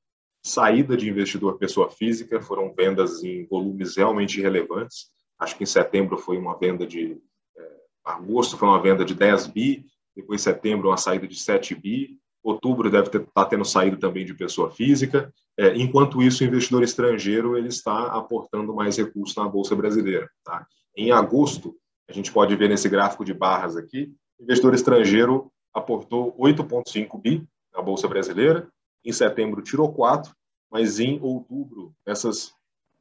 saída de investidor pessoa física, foram vendas em volumes realmente relevantes. Acho que em setembro foi uma venda de. É, agosto foi uma venda de 10 bi, depois setembro uma saída de 7 bi, outubro deve estar tá tendo saída também de pessoa física. É, enquanto isso, o investidor estrangeiro ele está aportando mais recursos na Bolsa Brasileira. Tá? Em agosto, a gente pode ver nesse gráfico de barras aqui, investidor estrangeiro aportou 8,5 bi na Bolsa Brasileira, em setembro tirou 4, mas em outubro, essas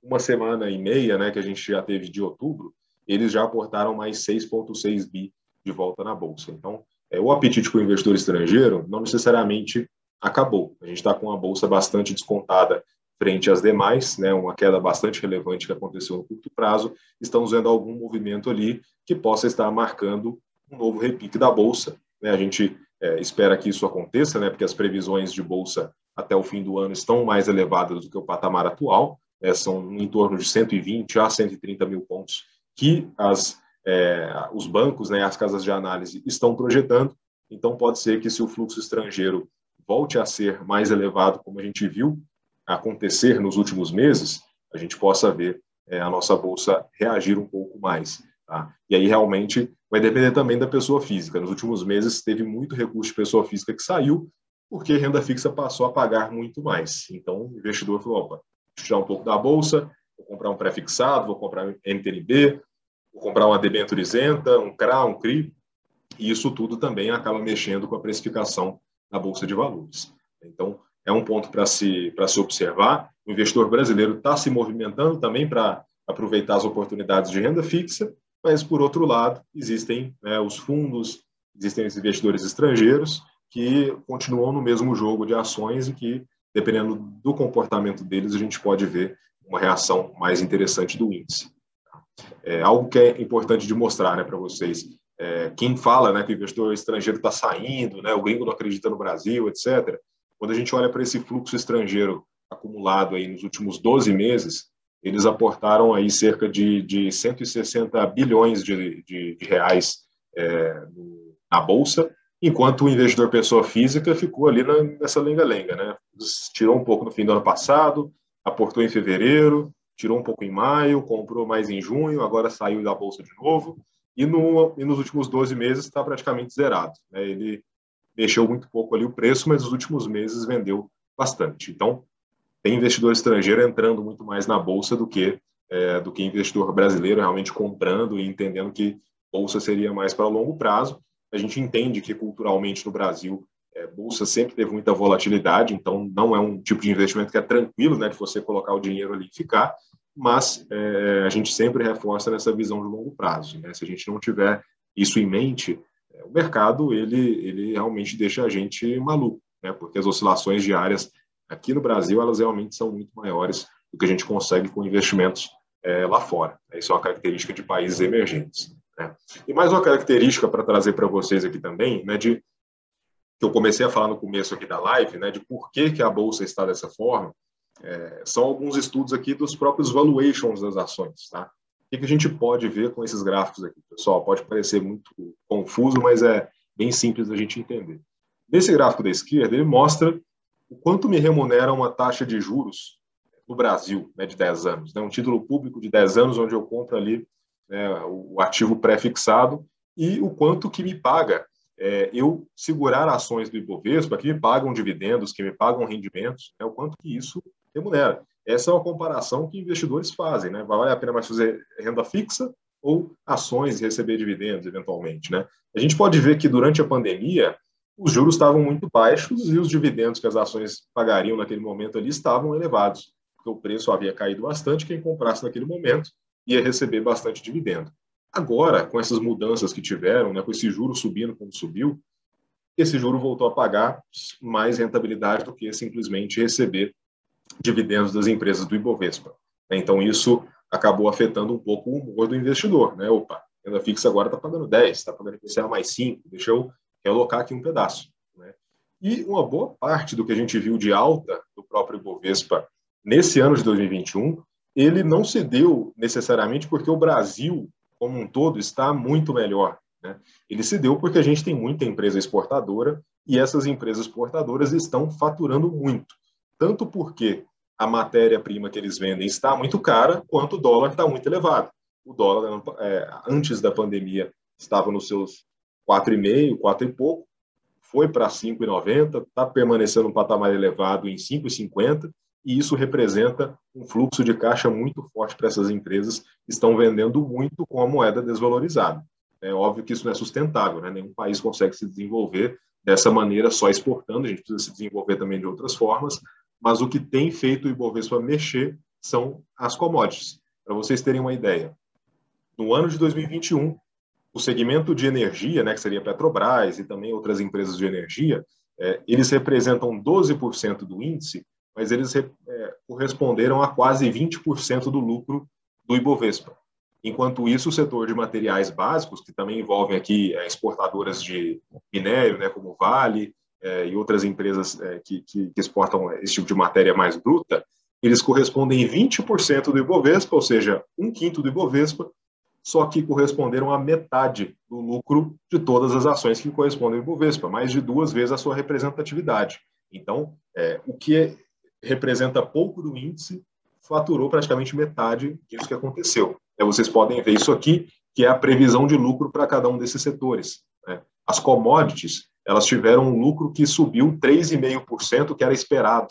uma semana e meia né, que a gente já teve de outubro, eles já aportaram mais 6,6 bi de volta na Bolsa. Então, é, o apetite para o investidor estrangeiro não necessariamente acabou. A gente está com a Bolsa bastante descontada frente às demais, né, uma queda bastante relevante que aconteceu no curto prazo, estamos vendo algum movimento ali que possa estar marcando um novo repique da Bolsa. Né? A gente é, espera que isso aconteça, né, porque as previsões de Bolsa até o fim do ano estão mais elevadas do que o patamar atual, né, são em torno de 120 a 130 mil pontos que as, é, os bancos, né, as casas de análise estão projetando, então pode ser que se o fluxo estrangeiro volte a ser mais elevado, como a gente viu acontecer nos últimos meses, a gente possa ver é, a nossa bolsa reagir um pouco mais. Tá? E aí realmente vai depender também da pessoa física. Nos últimos meses teve muito recurso de pessoa física que saiu, porque renda fixa passou a pagar muito mais. Então o investidor falou: opa, tirar um pouco da bolsa, vou comprar um pré-fixado, vou comprar um NTNB, por comprar uma debênture isenta, um CRA, um CRI, e isso tudo também acaba mexendo com a precificação na Bolsa de Valores. Então, é um ponto para se, se observar. O investidor brasileiro está se movimentando também para aproveitar as oportunidades de renda fixa, mas, por outro lado, existem né, os fundos, existem os investidores estrangeiros que continuam no mesmo jogo de ações e que, dependendo do comportamento deles, a gente pode ver uma reação mais interessante do índice. É algo que é importante de mostrar né, para vocês. É, quem fala né, que o investidor estrangeiro está saindo, né, o gringo não acredita no Brasil, etc. Quando a gente olha para esse fluxo estrangeiro acumulado aí nos últimos 12 meses, eles aportaram aí cerca de, de 160 bilhões de, de, de reais é, na Bolsa, enquanto o investidor pessoa física ficou ali na, nessa lenga-lenga. Né? Tirou um pouco no fim do ano passado, aportou em fevereiro, tirou um pouco em maio, comprou mais em junho, agora saiu da Bolsa de novo, e, no, e nos últimos 12 meses está praticamente zerado. Né? Ele mexeu muito pouco ali o preço, mas nos últimos meses vendeu bastante. Então, tem investidor estrangeiro entrando muito mais na bolsa do que é, do que investidor brasileiro realmente comprando e entendendo que bolsa seria mais para longo prazo. A gente entende que culturalmente no Brasil é, bolsa sempre teve muita volatilidade, então não é um tipo de investimento que é tranquilo, né, de você colocar o dinheiro ali e ficar. Mas é, a gente sempre reforça nessa visão de longo prazo. Né? Se a gente não tiver isso em mente, o mercado ele, ele realmente deixa a gente maluco, né? porque as oscilações diárias aqui no Brasil elas realmente são muito maiores do que a gente consegue com investimentos é, lá fora. Isso é uma característica de países emergentes. Né? E mais uma característica para trazer para vocês aqui também, né, de que eu comecei a falar no começo aqui da live, né, de por que, que a bolsa está dessa forma, é, são alguns estudos aqui dos próprios valuations das ações, tá? O que a gente pode ver com esses gráficos aqui, pessoal? Pode parecer muito confuso, mas é bem simples da gente entender. Nesse gráfico da esquerda, ele mostra o quanto me remunera uma taxa de juros no Brasil, né, de 10 anos. Né, um título público de 10 anos, onde eu compro ali né, o ativo pré-fixado, e o quanto que me paga é, eu segurar ações do Ibovespa que me pagam dividendos, que me pagam rendimentos, né, o quanto que isso remunera. Essa é uma comparação que investidores fazem, né? Vale a pena mais fazer renda fixa ou ações e receber dividendos, eventualmente, né? A gente pode ver que durante a pandemia, os juros estavam muito baixos e os dividendos que as ações pagariam naquele momento ali estavam elevados, porque o preço havia caído bastante, quem comprasse naquele momento ia receber bastante dividendo. Agora, com essas mudanças que tiveram, né, com esse juro subindo como subiu, esse juro voltou a pagar mais rentabilidade do que simplesmente receber dividendos das empresas do Ibovespa. Então, isso acabou afetando um pouco o humor do investidor. Né? Opa, renda fixa agora está pagando 10, está pagando IPCA mais 5, deixa eu realocar aqui um pedaço. Né? E uma boa parte do que a gente viu de alta do próprio Ibovespa nesse ano de 2021, ele não se deu necessariamente porque o Brasil, como um todo, está muito melhor. Né? Ele se deu porque a gente tem muita empresa exportadora e essas empresas exportadoras estão faturando muito tanto porque a matéria-prima que eles vendem está muito cara, quanto o dólar está muito elevado. O dólar, é, antes da pandemia, estava nos seus 4,5, 4 e pouco, foi para 5,90, está permanecendo um patamar elevado em 5,50, e isso representa um fluxo de caixa muito forte para essas empresas que estão vendendo muito com a moeda desvalorizada. É óbvio que isso não é sustentável, né? nenhum país consegue se desenvolver dessa maneira só exportando, a gente precisa se desenvolver também de outras formas, mas o que tem feito o Ibovespa mexer são as commodities. Para vocês terem uma ideia, no ano de 2021, o segmento de energia, né, que seria Petrobras e também outras empresas de energia, é, eles representam 12% do índice, mas eles é, corresponderam a quase 20% do lucro do Ibovespa. Enquanto isso, o setor de materiais básicos, que também envolvem aqui é, exportadoras de minério, né, como Vale, é, e outras empresas é, que, que, que, exportam esse tipo de matéria mais bruta, eles correspondem a 20% do Ibovespa, ou seja, um quinto do Ibovespa, só que corresponderam a metade do lucro de todas as ações que correspondem ao Ibovespa, mais de duas vezes a sua representatividade. Então, é, o que representa pouco do índice faturou praticamente metade disso que aconteceu. É, vocês podem ver isso aqui, que é a previsão de lucro para cada um desses setores. Né? As commodities elas tiveram um lucro que subiu 3,5%, que era esperado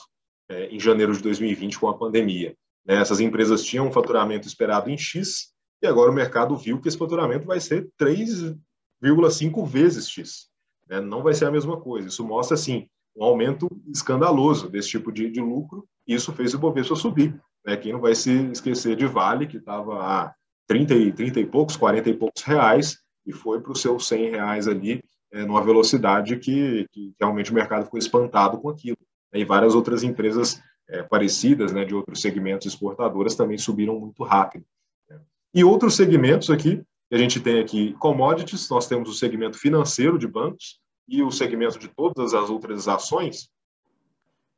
é, em janeiro de 2020 com a pandemia. Né? Essas empresas tinham um faturamento esperado em X, e agora o mercado viu que esse faturamento vai ser 3,5 vezes X. Né? Não vai ser a mesma coisa. Isso mostra, assim, um aumento escandaloso desse tipo de, de lucro, e isso fez o Bovespa subir. Né? Quem não vai se esquecer de Vale, que estava a 30 e, 30 e poucos, 40 e poucos reais, e foi para os seus 100 reais ali, é, numa velocidade que, que, realmente o mercado ficou espantado com aquilo. E várias outras empresas é, parecidas, né, de outros segmentos exportadoras, também subiram muito rápido. E outros segmentos aqui, a gente tem aqui commodities, nós temos o segmento financeiro de bancos e o segmento de todas as outras ações,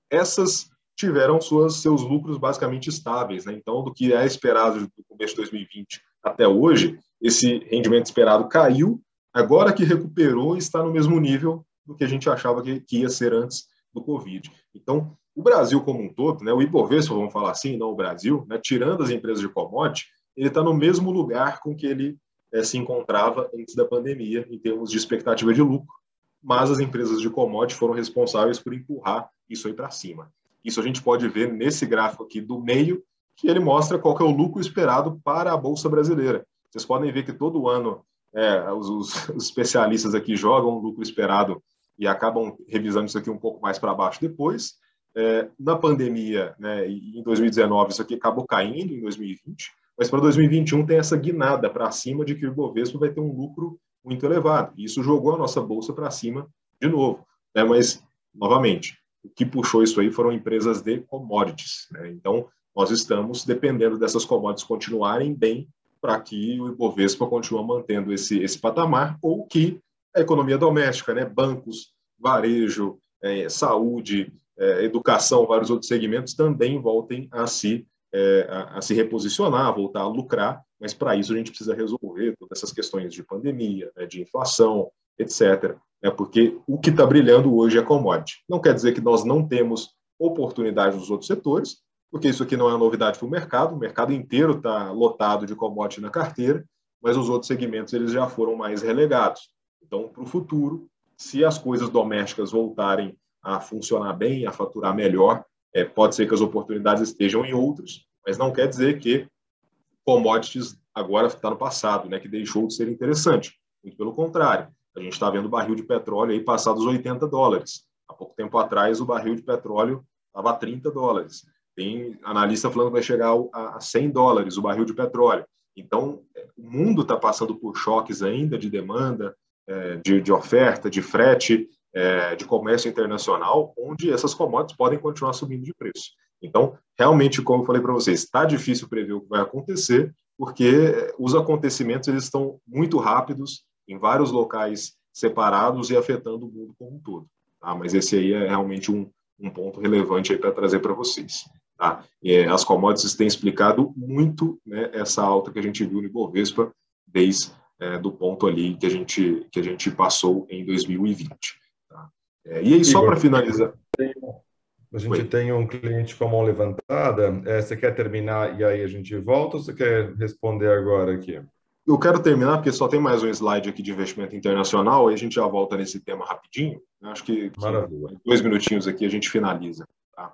essas tiveram suas, seus lucros basicamente estáveis. Né? Então, do que é esperado do começo de 2020 até hoje, esse rendimento esperado caiu, agora que recuperou, está no mesmo nível do que a gente achava que, que ia ser antes do Covid. Então, o Brasil como um todo, né, o Ibovespa, vamos falar assim, não o Brasil, né, tirando as empresas de commodity, ele está no mesmo lugar com que ele é, se encontrava antes da pandemia, em termos de expectativa de lucro, mas as empresas de commodity foram responsáveis por empurrar isso aí para cima. Isso a gente pode ver nesse gráfico aqui do meio, que ele mostra qual é o lucro esperado para a Bolsa Brasileira. Vocês podem ver que todo ano é, os, os, especialistas aqui jogam o lucro esperado e acabam revisando isso aqui um pouco mais para baixo depois. É, na pandemia, né, em 2019, isso aqui acabou caindo em 2020, mas para 2021 tem essa guinada para cima de que o Ibovespa vai ter um lucro muito elevado. E isso jogou a nossa bolsa para cima de novo. Né? Mas, novamente, o que puxou isso aí foram empresas de commodities. Né? Então, nós estamos dependendo dessas commodities continuarem bem para que o Ibovespa continue mantendo esse, esse patamar ou que a economia doméstica, né? bancos, varejo, é, saúde, é, educação, vários outros segmentos também voltem a se, é, a, a, se reposicionar, voltar a lucrar, mas para isso a gente precisa resolver todas essas questões de pandemia, né, de inflação, etc. Né, porque o que está brilhando hoje é commodity. Não quer dizer que nós não temos oportunidade nos outros setores, porque isso aqui não é novidade para o mercado, o mercado inteiro está lotado de commodity na carteira, mas os outros segmentos eles já foram mais relegados. Então, para o futuro, se as coisas domésticas voltarem a funcionar bem, a faturar melhor. É, pode ser que as oportunidades estejam em outros, mas não quer dizer que commodities agora está no passado, né, que deixou de ser interessante. Muito pelo contrário, a gente está vendo o barril de petróleo aí passar dos 80 dólares. Há pouco tempo atrás, o barril de petróleo estava a 30 dólares. Tem analista falando que vai chegar a 100 dólares o barril de petróleo. Então, é, o mundo está passando por choques ainda de demanda, é, de, de oferta, de frete, é, de comércio internacional, onde essas commodities podem continuar subindo de preço. Então, realmente, como eu falei para vocês, está difícil prever o que vai acontecer, porque os acontecimentos eles estão muito rápidos em vários locais separados e afetando o mundo como um todo. Tá? Mas esse aí é realmente um, um ponto relevante para trazer para vocês. Tá? E, as commodities têm explicado muito né, essa alta que a gente viu no Ibovespa desde é, do ponto ali que a gente que a gente passou em 2020. É, e aí, só para finalizar. A gente Oi. tem um cliente com a mão levantada. É, você quer terminar e aí a gente volta ou você quer responder agora aqui? Eu quero terminar porque só tem mais um slide aqui de investimento internacional e a gente já volta nesse tema rapidinho. Acho que, que dois minutinhos aqui a gente finaliza. Tá?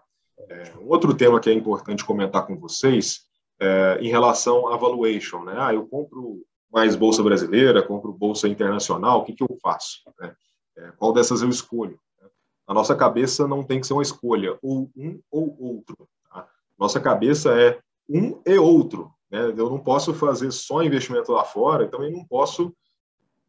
É, um outro tema que é importante comentar com vocês é em relação à valuation. Né? Ah, eu compro mais bolsa brasileira, compro bolsa internacional, o que, que eu faço? Né? É, qual dessas eu escolho? Na nossa cabeça não tem que ser uma escolha, ou um ou outro. Tá? Nossa cabeça é um e outro. Né? Eu não posso fazer só investimento lá fora e também não posso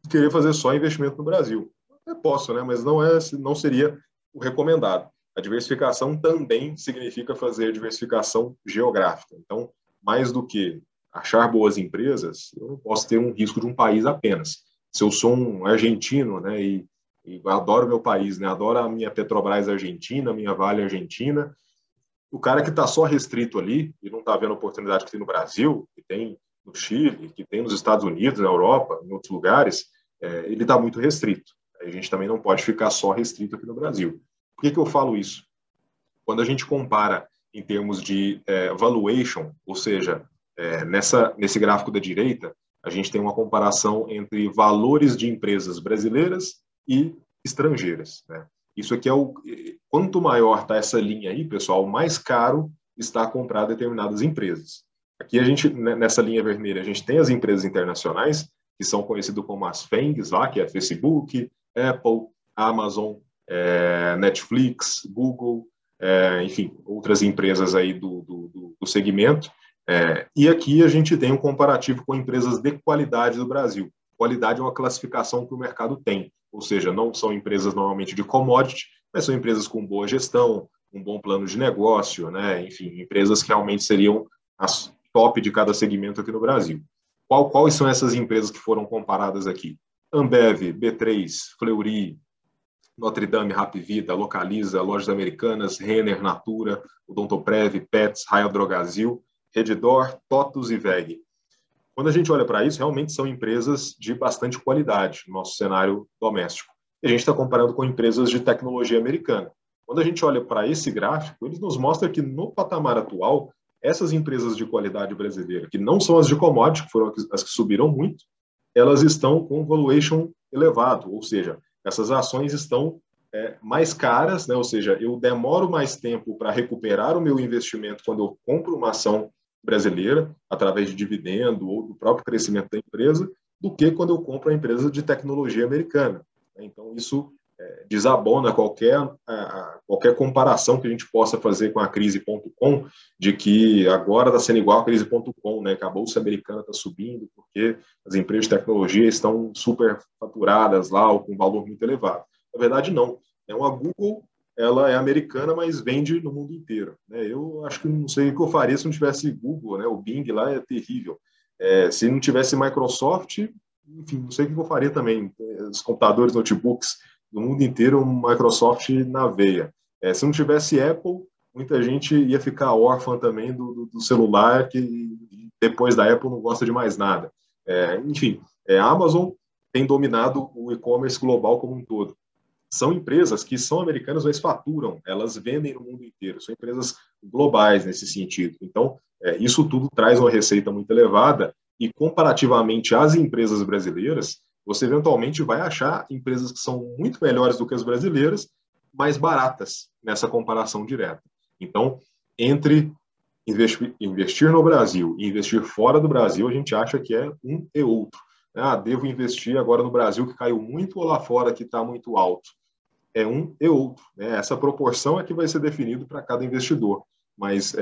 querer fazer só investimento no Brasil. Eu posso, né? mas não, é, não seria o recomendado. A diversificação também significa fazer diversificação geográfica. Então, mais do que achar boas empresas, eu não posso ter um risco de um país apenas. Se eu sou um argentino né, e e adoro meu país, né? Adoro a minha Petrobras Argentina, a minha Vale Argentina. O cara que está só restrito ali e não está vendo a oportunidade que tem no Brasil, que tem no Chile, que tem nos Estados Unidos, na Europa, em outros lugares, é, ele está muito restrito. A gente também não pode ficar só restrito aqui no Brasil. Por que, que eu falo isso? Quando a gente compara em termos de é, valuation, ou seja, é, nessa, nesse gráfico da direita, a gente tem uma comparação entre valores de empresas brasileiras e estrangeiras. Né? Isso aqui é o. Quanto maior está essa linha aí, pessoal, mais caro está comprar determinadas empresas. Aqui a gente, né, nessa linha vermelha, a gente tem as empresas internacionais, que são conhecidas como as FANGs lá, que é Facebook, Apple, Amazon, é, Netflix, Google, é, enfim, outras empresas aí do, do, do segmento. É, e aqui a gente tem um comparativo com empresas de qualidade do Brasil. Qualidade é uma classificação que o mercado tem, ou seja, não são empresas normalmente de commodity, mas são empresas com boa gestão, um bom plano de negócio, né? enfim, empresas que realmente seriam as top de cada segmento aqui no Brasil. Qual, quais são essas empresas que foram comparadas aqui? Ambev, B3, Fleury, Notre Dame, Rap Vida, Localiza, Lojas Americanas, Renner, Natura, Odontoprev, Pets, Raio Drogazil, Redditor, Totus e VEG. Quando a gente olha para isso, realmente são empresas de bastante qualidade no nosso cenário doméstico. E a gente está comparando com empresas de tecnologia americana. Quando a gente olha para esse gráfico, ele nos mostra que no patamar atual, essas empresas de qualidade brasileira, que não são as de commodity, que foram as que subiram muito, elas estão com valuation elevado, ou seja, essas ações estão é, mais caras, né? ou seja, eu demoro mais tempo para recuperar o meu investimento quando eu compro uma ação brasileira, através de dividendo ou do próprio crescimento da empresa, do que quando eu compro a empresa de tecnologia americana. Então, isso é, desabona qualquer, qualquer comparação que a gente possa fazer com a crise.com, de que agora está sendo igual a crise.com, né, que a bolsa americana está subindo porque as empresas de tecnologia estão super faturadas lá ou com valor muito elevado. Na verdade, não. É uma Google, ela é americana, mas vende no mundo inteiro. Né? Eu acho que não sei o que eu faria se não tivesse Google, né? o Bing lá é terrível. É, se não tivesse Microsoft, enfim, não sei o que eu faria também. Os computadores, notebooks no mundo inteiro, Microsoft na veia. É, se não tivesse Apple, muita gente ia ficar órfã também do, do, celular, que depois da Apple não gosta de mais nada. É, enfim, é, a Amazon tem dominado o e-commerce global como um todo. São empresas que são americanas, mas faturam, elas vendem no mundo inteiro, são empresas globais nesse sentido. Então, é, isso tudo traz uma receita muito elevada e, comparativamente às empresas brasileiras, você eventualmente vai achar empresas que são muito melhores do que as brasileiras, mais baratas nessa comparação direta. Então, entre investir, no Brasil e investir fora do Brasil, a gente acha que é um e outro. Ah, devo investir agora no Brasil que caiu muito ou lá fora que está muito alto. É um e outro. Né? Essa proporção é que vai ser definido para cada investidor. Mas é,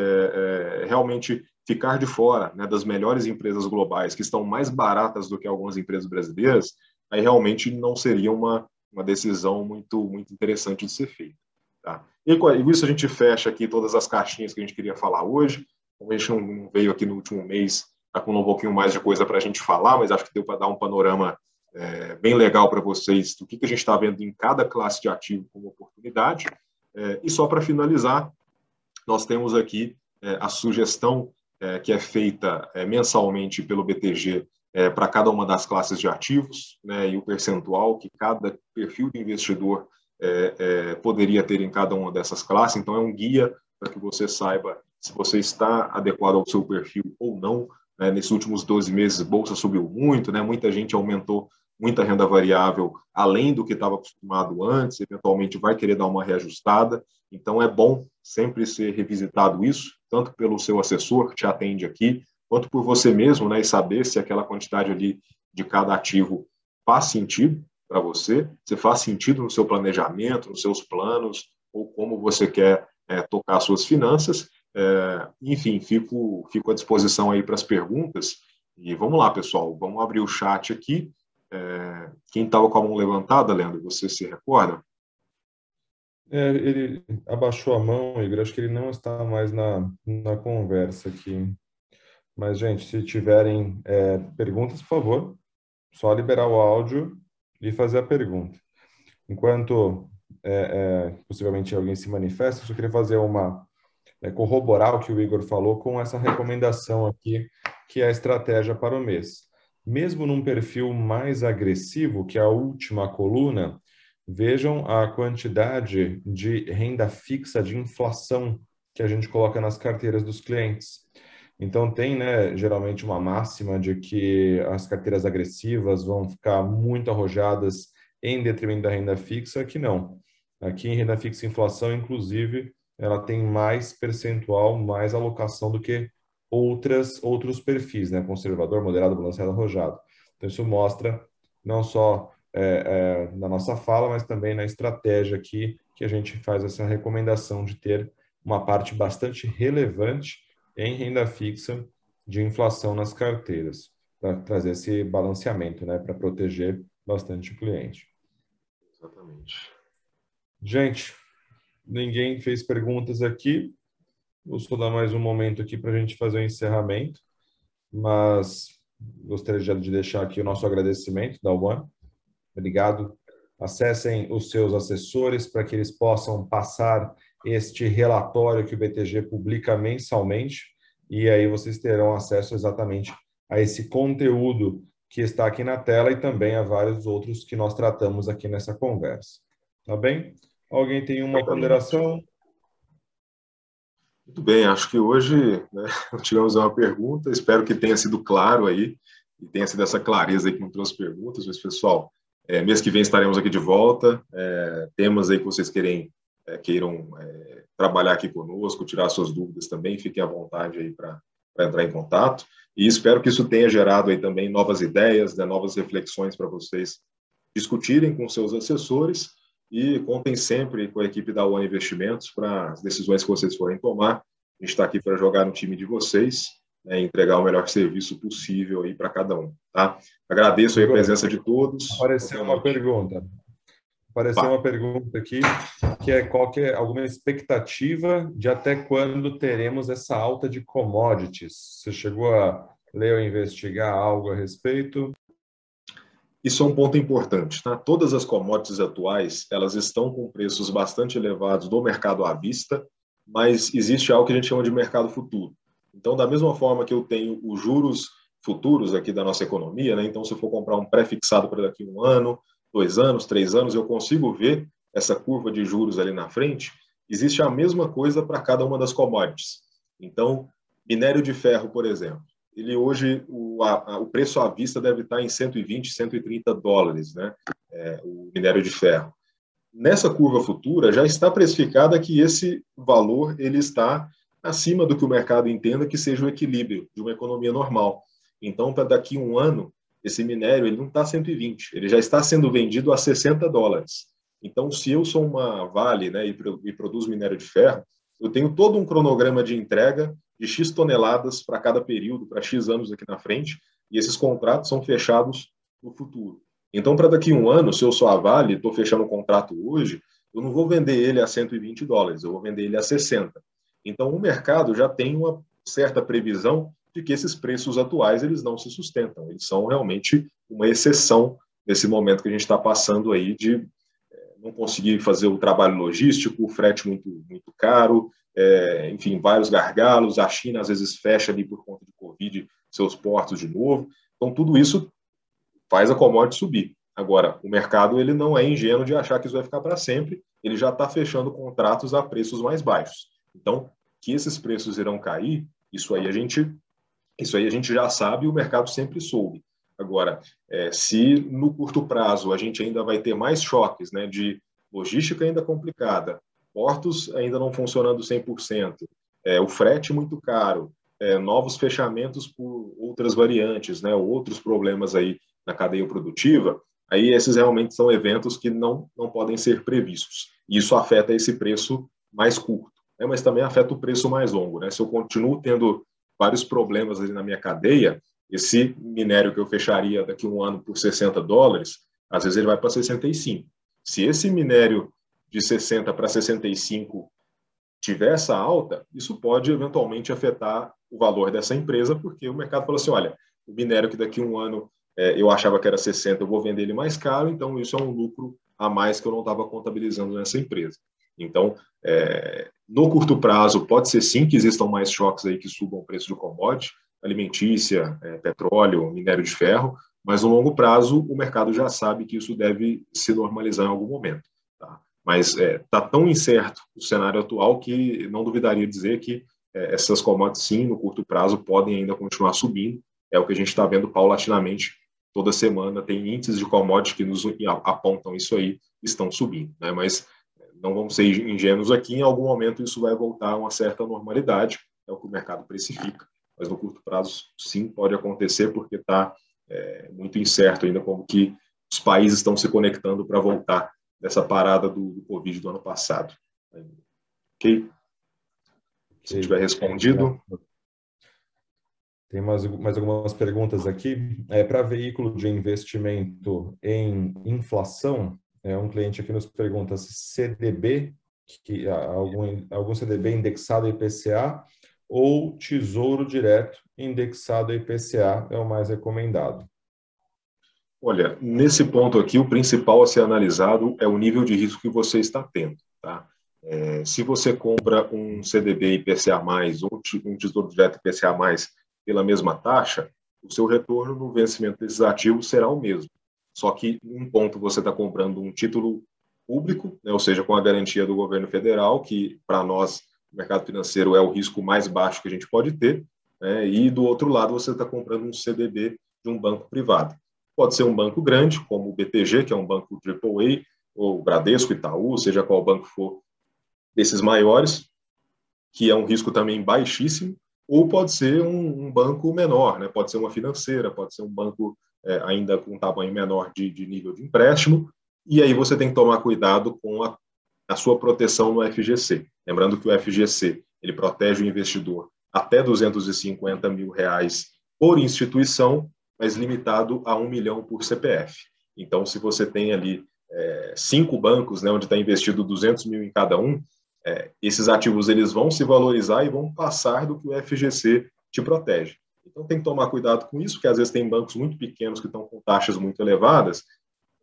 é, realmente ficar de fora né, das melhores empresas globais, que estão mais baratas do que algumas empresas brasileiras, aí realmente não seria uma, uma decisão muito, muito interessante de ser feita. Tá? E com isso a gente fecha aqui todas as caixinhas que a gente queria falar hoje. A gente não veio aqui no último mês, está com um pouquinho mais de coisa para a gente falar, mas acho que deu para dar um panorama é, bem legal para vocês do que, que a gente está vendo em cada classe de ativo como oportunidade. É, e só para finalizar, nós temos aqui é, a sugestão é, que é feita é, mensalmente pelo BTG é, para cada uma das classes de ativos, né, e o percentual que cada perfil de investidor poderia ter em cada uma dessas classes. Então, é um guia para que você saiba se você está adequado ao seu perfil ou não. Né, nesses últimos 12 meses, bolsa subiu muito, né, muita gente aumentou muita renda variável além do que estava acostumado antes, eventualmente vai querer dar uma reajustada. Então, é bom sempre ser revisitado isso, tanto pelo seu assessor que te atende aqui, quanto por você mesmo, né, e saber se aquela quantidade ali de cada ativo faz sentido para você, se faz sentido no seu planejamento, nos seus planos, ou como você quer é, tocar suas finanças. É, enfim, fico, fico à disposição aí para as perguntas. E vamos lá, pessoal, vamos abrir o chat aqui. É, quem estava com a mão levantada, Leandro, você se recorda? É, ele abaixou a mão, Igor. Acho que ele não está mais na, na conversa aqui. Mas, gente, se tiverem é, perguntas, por favor, só liberar o áudio e fazer a pergunta. Enquanto é, é, possivelmente alguém se manifesta, eu só queria fazer uma é, corroborar o que o Igor falou com essa recomendação aqui, que é a estratégia para o mês. Mesmo num perfil mais agressivo, que é a última coluna, Vejam a quantidade de renda fixa de inflação que a gente coloca nas carteiras dos clientes. Então, tem, né, geralmente, uma máxima de que as carteiras agressivas vão ficar muito arrojadas em detrimento da renda fixa, que não. Aqui em renda fixa e inflação, inclusive, ela tem mais percentual, mais alocação do que outras outros perfis, né? Conservador, moderado, balanceado, arrojado. Então isso mostra não só é, é, na nossa fala, mas também na estratégia aqui que a gente faz essa recomendação de ter uma parte bastante relevante em renda fixa de inflação nas carteiras, para trazer esse balanceamento, né, para proteger bastante o cliente. Exatamente. Gente, ninguém fez perguntas aqui. Vou só dar mais um momento aqui para a gente fazer o encerramento, mas gostaria de deixar aqui o nosso agradecimento da One. Obrigado. Acessem os seus assessores para que eles possam passar este relatório que o BTG publica mensalmente e aí vocês terão acesso exatamente a esse conteúdo que está aqui na tela e também a vários outros que nós tratamos aqui nessa conversa. Tá bem? Alguém tem uma ponderação? Muito bem, acho que hoje né, tivemos uma pergunta, espero que tenha sido claro aí, e tenha sido essa clareza aí que não trouxe perguntas, mas pessoal, é, mês que vem estaremos aqui de volta, é, temas aí que vocês querem, é, queiram é, trabalhar aqui conosco, tirar suas dúvidas também, fiquem à vontade aí para entrar em contato, e espero que isso tenha gerado aí também novas ideias, né, novas reflexões para vocês discutirem com seus assessores, e contem sempre com a equipe da One Investimentos para as decisões que vocês forem tomar. A gente está aqui para jogar no time de vocês né, entregar o melhor serviço possível aí para cada um, tá? Agradeço a presença de todos. Apareceu uma pergunta. Apareceu uma pergunta aqui, que é qual que é alguma expectativa de até quando teremos essa alta de commodities? Você chegou a ler ou investigar algo a respeito? Isso é um ponto importante. Tá? Todas as commodities atuais elas estão com preços bastante elevados do mercado à vista, mas existe algo que a gente chama de mercado futuro. Então, da mesma forma que eu tenho os juros futuros aqui da nossa economia, né? então se eu for comprar um pré-fixado para daqui um ano, dois anos, três anos, eu consigo ver essa curva de juros ali na frente. Existe a mesma coisa para cada uma das commodities. Então, minério de ferro, por exemplo ele hoje, o, a, o preço à vista deve estar em 120, 130 dólares, né? É, o minério de ferro. Nessa curva futura, já está precificada que esse valor ele está acima do que o mercado entenda que seja o equilíbrio de uma economia normal. Então, para daqui um ano, esse minério ele não está 120, ele já está sendo vendido a 60 dólares. Então, se eu sou uma Vale né, e, e produzo minério de ferro, eu tenho todo um cronograma de entrega de X toneladas para cada período, para X anos aqui na frente, e esses contratos são fechados no futuro. Então, para daqui a um ano, se eu sou a Vale, estou fechando um contrato hoje, eu não vou vender ele a 120 dólares, eu vou vender ele a 60. Então, o mercado já tem uma certa previsão de que esses preços atuais eles não se sustentam, eles são realmente uma exceção nesse momento que a gente está passando aí de não conseguir fazer o trabalho logístico, o frete muito, muito caro, é, enfim, vários gargalos, a China às vezes fecha ali por conta de Covid seus portos de novo. Então, tudo isso faz a commodity subir. Agora, o mercado ele não é ingênuo de achar que isso vai ficar para sempre, ele já está fechando contratos a preços mais baixos. Então, que esses preços irão cair, isso aí a gente, isso aí a gente já sabe e o mercado sempre soube. Agora, é, se no curto prazo a gente ainda vai ter mais choques né, de logística ainda complicada, portos ainda não funcionando 100%, é, o frete muito caro, é, novos fechamentos por outras variantes, né, outros problemas aí na cadeia produtiva, aí esses realmente são eventos que não, não podem ser previstos. E isso afeta esse preço mais curto, né, mas também afeta o preço mais longo. Né? Se eu continuo tendo vários problemas ali na minha cadeia, esse minério que eu fecharia daqui a um ano por 60 dólares, às vezes ele vai para 65. Se esse minério de 60 para 65 tiver essa alta, isso pode eventualmente afetar o valor dessa empresa, porque o mercado fala assim: olha, o minério que daqui a um ano é, eu achava que era 60, eu vou vender ele mais caro, então isso é um lucro a mais que eu não estava contabilizando nessa empresa. Então, é, no curto prazo, pode ser sim que existam mais choques aí que subam o preço do commodity, alimentícia, é, petróleo, minério de ferro, mas no longo prazo o mercado já sabe que isso deve se normalizar em algum momento. Mas está é, tá tão incerto o cenário atual que não duvidaria dizer que é, essas commodities, sim, no curto prazo, podem ainda continuar subindo. É o que a gente está vendo paulatinamente toda semana. Tem índices de commodities que nos apontam isso aí, estão subindo. Né? Mas não vamos ser ingênuos aqui, em algum momento isso vai voltar a uma certa normalidade, é o que o mercado precifica mas no curto prazo, sim, pode acontecer, porque está é, muito incerto ainda como que os países estão se conectando para voltar dessa parada do, do, Covid do ano passado. Ok? Se tiver respondido. Tem mais, mais algumas perguntas aqui. É, para veículo de investimento em inflação, é, um cliente aqui nos pergunta se CDB, que, algum, algum CDB indexado a IPCA ou Tesouro Direto indexado a IPCA é o mais recomendado. Olha, nesse ponto aqui, o principal a ser analisado é o nível de risco que você está tendo. Tá? É, se você compra um CDB IPCA+, ou um Tesouro Direto IPCA+, pela mesma taxa, o seu retorno no vencimento desses ativos será o mesmo. Só que, um ponto, você está comprando um título público, né, ou seja, com a garantia do governo federal, que para nós, o mercado financeiro, é o risco mais baixo que a gente pode ter, né, e do outro lado, você está comprando um CDB de um banco privado. Pode ser um banco grande, como o BTG, que é um banco AAA, ou Bradesco, Itaú, seja qual banco for desses maiores, que é um risco também baixíssimo, ou pode ser um, um banco menor, né? pode ser uma financeira, pode ser um banco é, ainda com um tamanho menor de, de, nível de empréstimo, e aí você tem que tomar cuidado com a, a sua proteção no FGC. Lembrando que o FGC ele protege o investidor até 250 mil reais por instituição mas limitado a um milhão por CPF. Então, se você tem ali é, cinco bancos, né, onde está investido 200 mil em cada um, é, esses ativos eles vão se valorizar e vão passar do que o FGC te protege. Então, tem que tomar cuidado com isso, porque às vezes tem bancos muito pequenos que estão com taxas muito elevadas,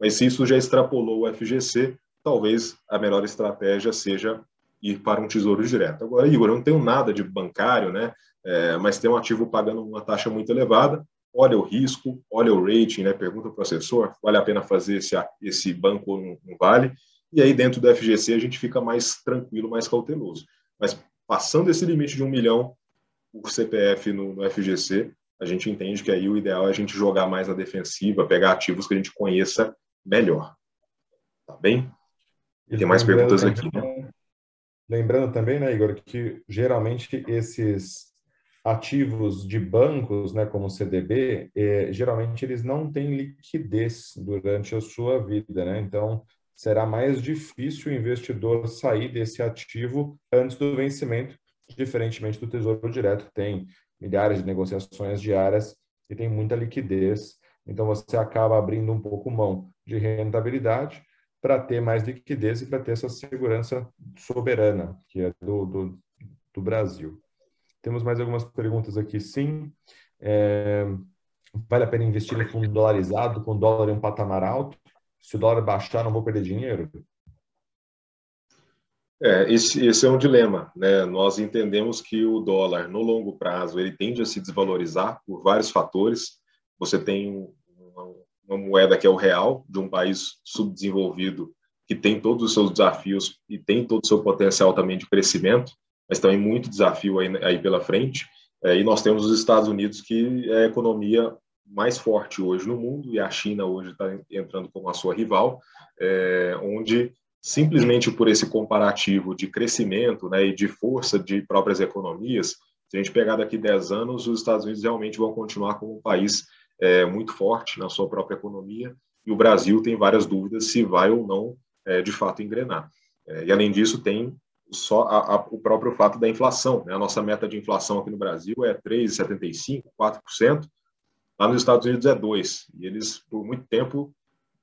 mas se isso já extrapolou o FGC, talvez a melhor estratégia seja ir para um tesouro direto. Agora, Igor, eu não tenho nada de bancário, né? É, mas tem um ativo pagando uma taxa muito elevada, olha o risco, olha o rating, né? pergunta para o assessor, vale a pena fazer esse, esse banco ou não, não vale? E aí, dentro do FGC, a gente fica mais tranquilo, mais cauteloso. Mas passando esse limite de um milhão por CPF no, no FGC, a gente entende que aí o ideal é a gente jogar mais na defensiva, pegar ativos que a gente conheça melhor. Tá bem? E tem mais perguntas aqui. Né? Lembrando também, né, Igor, que geralmente esses ativos de bancos, né, como o CDB, é, geralmente eles não têm liquidez durante a sua vida, né? Então, será mais difícil o investidor sair desse ativo antes do vencimento, diferentemente do Tesouro Direto, que tem milhares de negociações diárias e tem muita liquidez. Então, você acaba abrindo um pouco mão de rentabilidade para ter mais liquidez e para ter essa segurança soberana, que é do, do, do Brasil. Temos mais algumas perguntas aqui, sim. É, vale a pena investir em fundo dolarizado, com dólar em um patamar alto? Se o dólar baixar, não vou perder dinheiro? É, esse, esse, é um dilema, né? Nós entendemos que o dólar, no longo prazo, ele tende a se desvalorizar por vários fatores. Você tem uma, uma moeda que é o real, de um país subdesenvolvido, que tem todos os seus desafios e tem todo o seu potencial também de crescimento mas também muito desafio aí, aí pela frente. É, e nós temos os Estados Unidos, que é a economia mais forte hoje no mundo, e a China hoje está entrando como a sua rival, é, onde simplesmente por esse comparativo de crescimento né, e de força de próprias economias, se a gente pegar daqui 10 anos, os Estados Unidos realmente vão continuar como um país é, muito forte na sua própria economia, e o Brasil tem várias dúvidas se vai ou não, é, de fato, engrenar. É, e, além disso, tem só a, a, o próprio fato da inflação. Né? A nossa meta de inflação aqui no Brasil é 3,75%, 4%. Lá nos Estados Unidos é 2%. E eles, por muito tempo,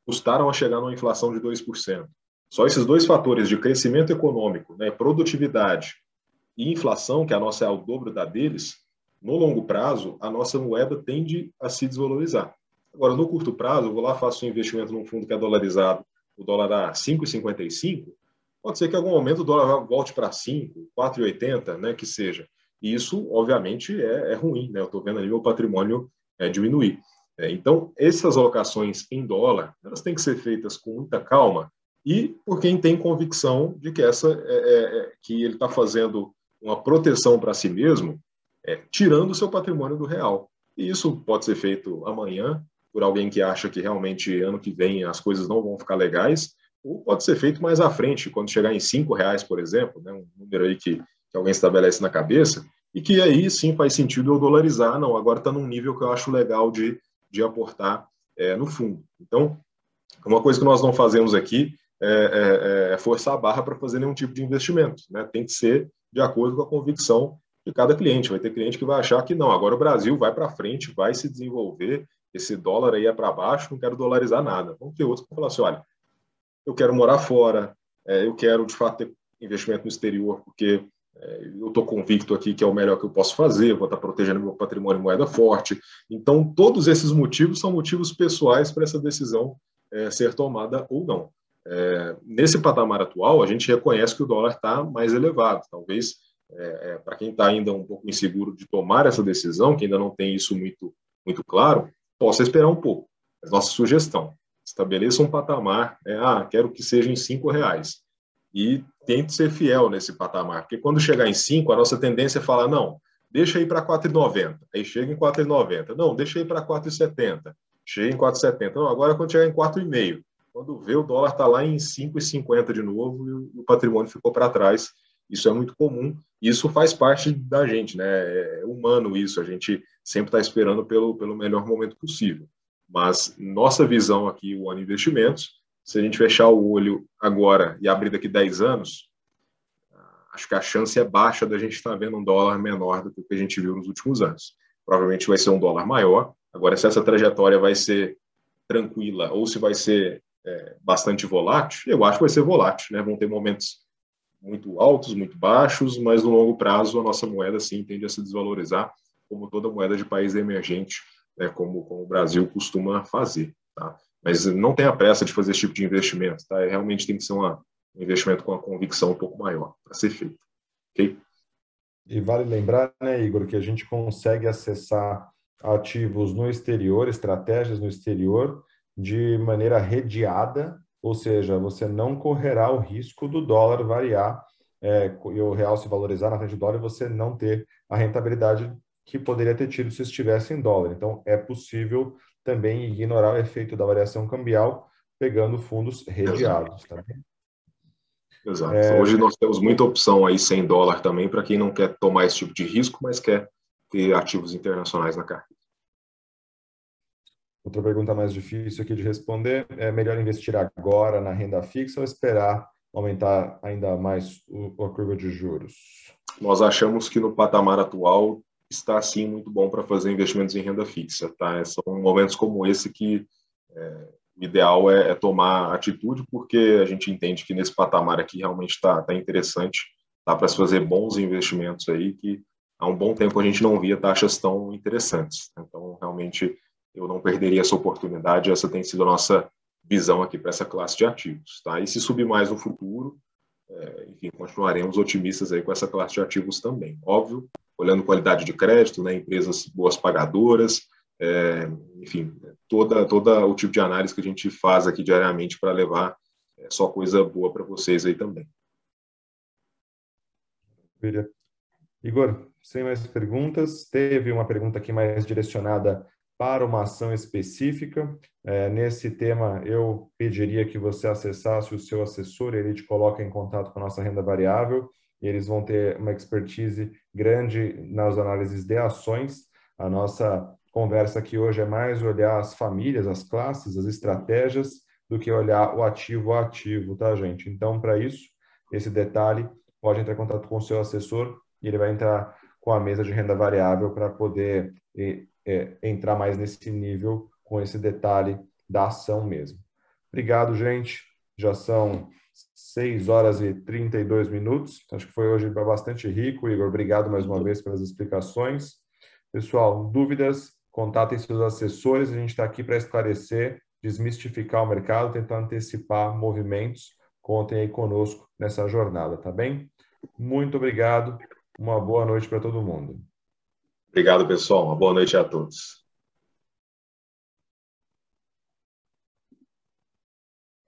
custaram a chegar numa inflação de 2%. Só esses dois fatores de crescimento econômico, né, produtividade e inflação, que a nossa é ao dobro da deles, no longo prazo, a nossa moeda tende a se desvalorizar. Agora, no curto prazo, eu vou lá, faço um investimento num fundo que é dolarizado, o dólar a 5,55, Pode ser que em algum momento o dólar volte para 5, 4,80, né, que seja. E isso, obviamente, é, é ruim. Né? Eu estou vendo ali meu patrimônio é, diminuir. É, então, essas alocações em dólar, elas têm que ser feitas com muita calma e por quem tem convicção de que essa é, é, é que ele está fazendo uma proteção para si mesmo, tirando o seu patrimônio do real. E isso pode ser feito amanhã por alguém que acha que realmente ano que vem as coisas não vão ficar legais, ou pode ser feito mais à frente, quando chegar em cinco reais, por exemplo, né, um número aí que, que alguém estabelece na cabeça, e que aí sim faz sentido eu dolarizar. Não, agora está num nível que eu acho legal de, de aportar é, no fundo. Então, uma coisa que nós não fazemos aqui é, é, é forçar a barra para fazer nenhum tipo de investimento. Né? Tem que ser de acordo com a convicção de cada cliente. Vai ter cliente que vai achar que não, agora o Brasil vai para frente, vai se desenvolver, esse dólar aí é para baixo, não quero dolarizar nada. Vamos ter outros que vão falar assim, olha, eu quero morar fora, é, eu quero de fato ter investimento no exterior, porque é, eu estou convicto aqui que é o melhor que eu posso fazer, vou estar protegendo meu patrimônio em moeda forte. Então, todos esses motivos são motivos pessoais para essa decisão é, ser tomada ou não. É, nesse patamar atual, a gente reconhece que o dólar está mais elevado. Talvez, é, é, para quem está ainda um pouco inseguro de tomar essa decisão, que ainda não tem isso muito, muito claro, possa esperar um pouco. Mas nossa sugestão, estabeleça um patamar, é, ah, quero que seja em cinco reais. E tente ser fiel nesse patamar, porque quando chegar em cinco, a nossa tendência é falar, não, deixa ir para 4,90. Aí chega em 4,90. Não, deixa ir para 4,70. Chega em 4,70. Não, agora quando chegar em 4,5. Quando vê, o dólar está lá em 5,50 de novo e o patrimônio ficou para trás. Isso é muito comum. Isso faz parte da gente, né? É humano isso. A gente sempre está esperando pelo, pelo melhor momento possível. Mas nossa visão aqui, o Ano Investimentos, se a gente fechar o olho agora e abrir daqui 10 anos, acho que a chance é baixa da gente estar vendo um dólar menor do que o que a gente viu nos últimos anos. Provavelmente vai ser um dólar maior. Agora, se essa trajetória vai ser tranquila ou se vai ser é, bastante volátil, eu acho que vai ser volátil, né? Vão ter momentos muito altos, muito baixos, mas no longo prazo a nossa moeda sim tende a se desvalorizar, como toda moeda de país emergente, né, como, como o Brasil costuma fazer. Tá? Mas não tenha pressa de fazer esse tipo de investimento. Tá? É, realmente tem que ser uma, um investimento com uma convicção um pouco maior para ser feito. Ok? E vale lembrar, né, Igor, que a gente consegue acessar ativos no exterior, estratégias no exterior, de maneira redeada, ou seja, você não correrá o risco do dólar variar é, e o real se valorizar na frente do dólar e você não ter a rentabilidade que poderia ter tido se estivesse em dólar. Então, é possível também ignorar o efeito da variação cambial pegando fundos redeados. Tá Exato. É... Hoje nós temos muita opção aí sem dólar também para quem não quer tomar esse tipo de risco, mas quer ter ativos internacionais na carteira. Outra pergunta mais difícil aqui de responder: é melhor investir agora na renda fixa ou esperar aumentar ainda mais o, a curva de juros? Nós achamos que no patamar atual está sim muito bom para fazer investimentos em renda fixa, tá? São momentos como esse que é, o ideal é, é, tomar atitude, porque a gente entende que nesse patamar aqui realmente está tá interessante, dá para se fazer bons investimentos aí que há um bom tempo a gente não via taxas tão interessantes. Então, realmente eu não perderia essa oportunidade. Essa tem sido a nossa visão aqui para essa classe de ativos. Tá? E se subir mais no futuro, é, enfim, continuaremos otimistas aí com essa classe de ativos também. Óbvio, olhando qualidade de crédito, né, empresas boas pagadoras, é, enfim, toda, toda o tipo de análise que a gente faz aqui diariamente para levar é, só coisa boa para vocês aí também. Igor, sem mais perguntas, teve uma pergunta aqui mais direcionada para uma ação específica. É, nesse tema, eu pediria que você acessasse o seu assessor, ele te coloca em contato com a nossa renda variável, eles vão ter uma expertise grande nas análises de ações. A nossa conversa aqui hoje é mais olhar as famílias, as classes, as estratégias, do que olhar o ativo a ativo, tá, gente? Então, para isso, esse detalhe, pode entrar em contato com o seu assessor e ele vai entrar com a mesa de renda variável para poder é, entrar mais nesse nível com esse detalhe da ação mesmo. Obrigado, gente. Já são 6 horas e 32 minutos. Acho que foi hoje bastante rico. Igor, obrigado mais uma vez pelas explicações. Pessoal, dúvidas, contatem seus assessores. A gente está aqui para esclarecer, desmistificar o mercado, tentar antecipar movimentos. Contem aí conosco nessa jornada, tá bem? Muito obrigado. Uma boa noite para todo mundo. Obrigado, pessoal. Uma boa noite a todos.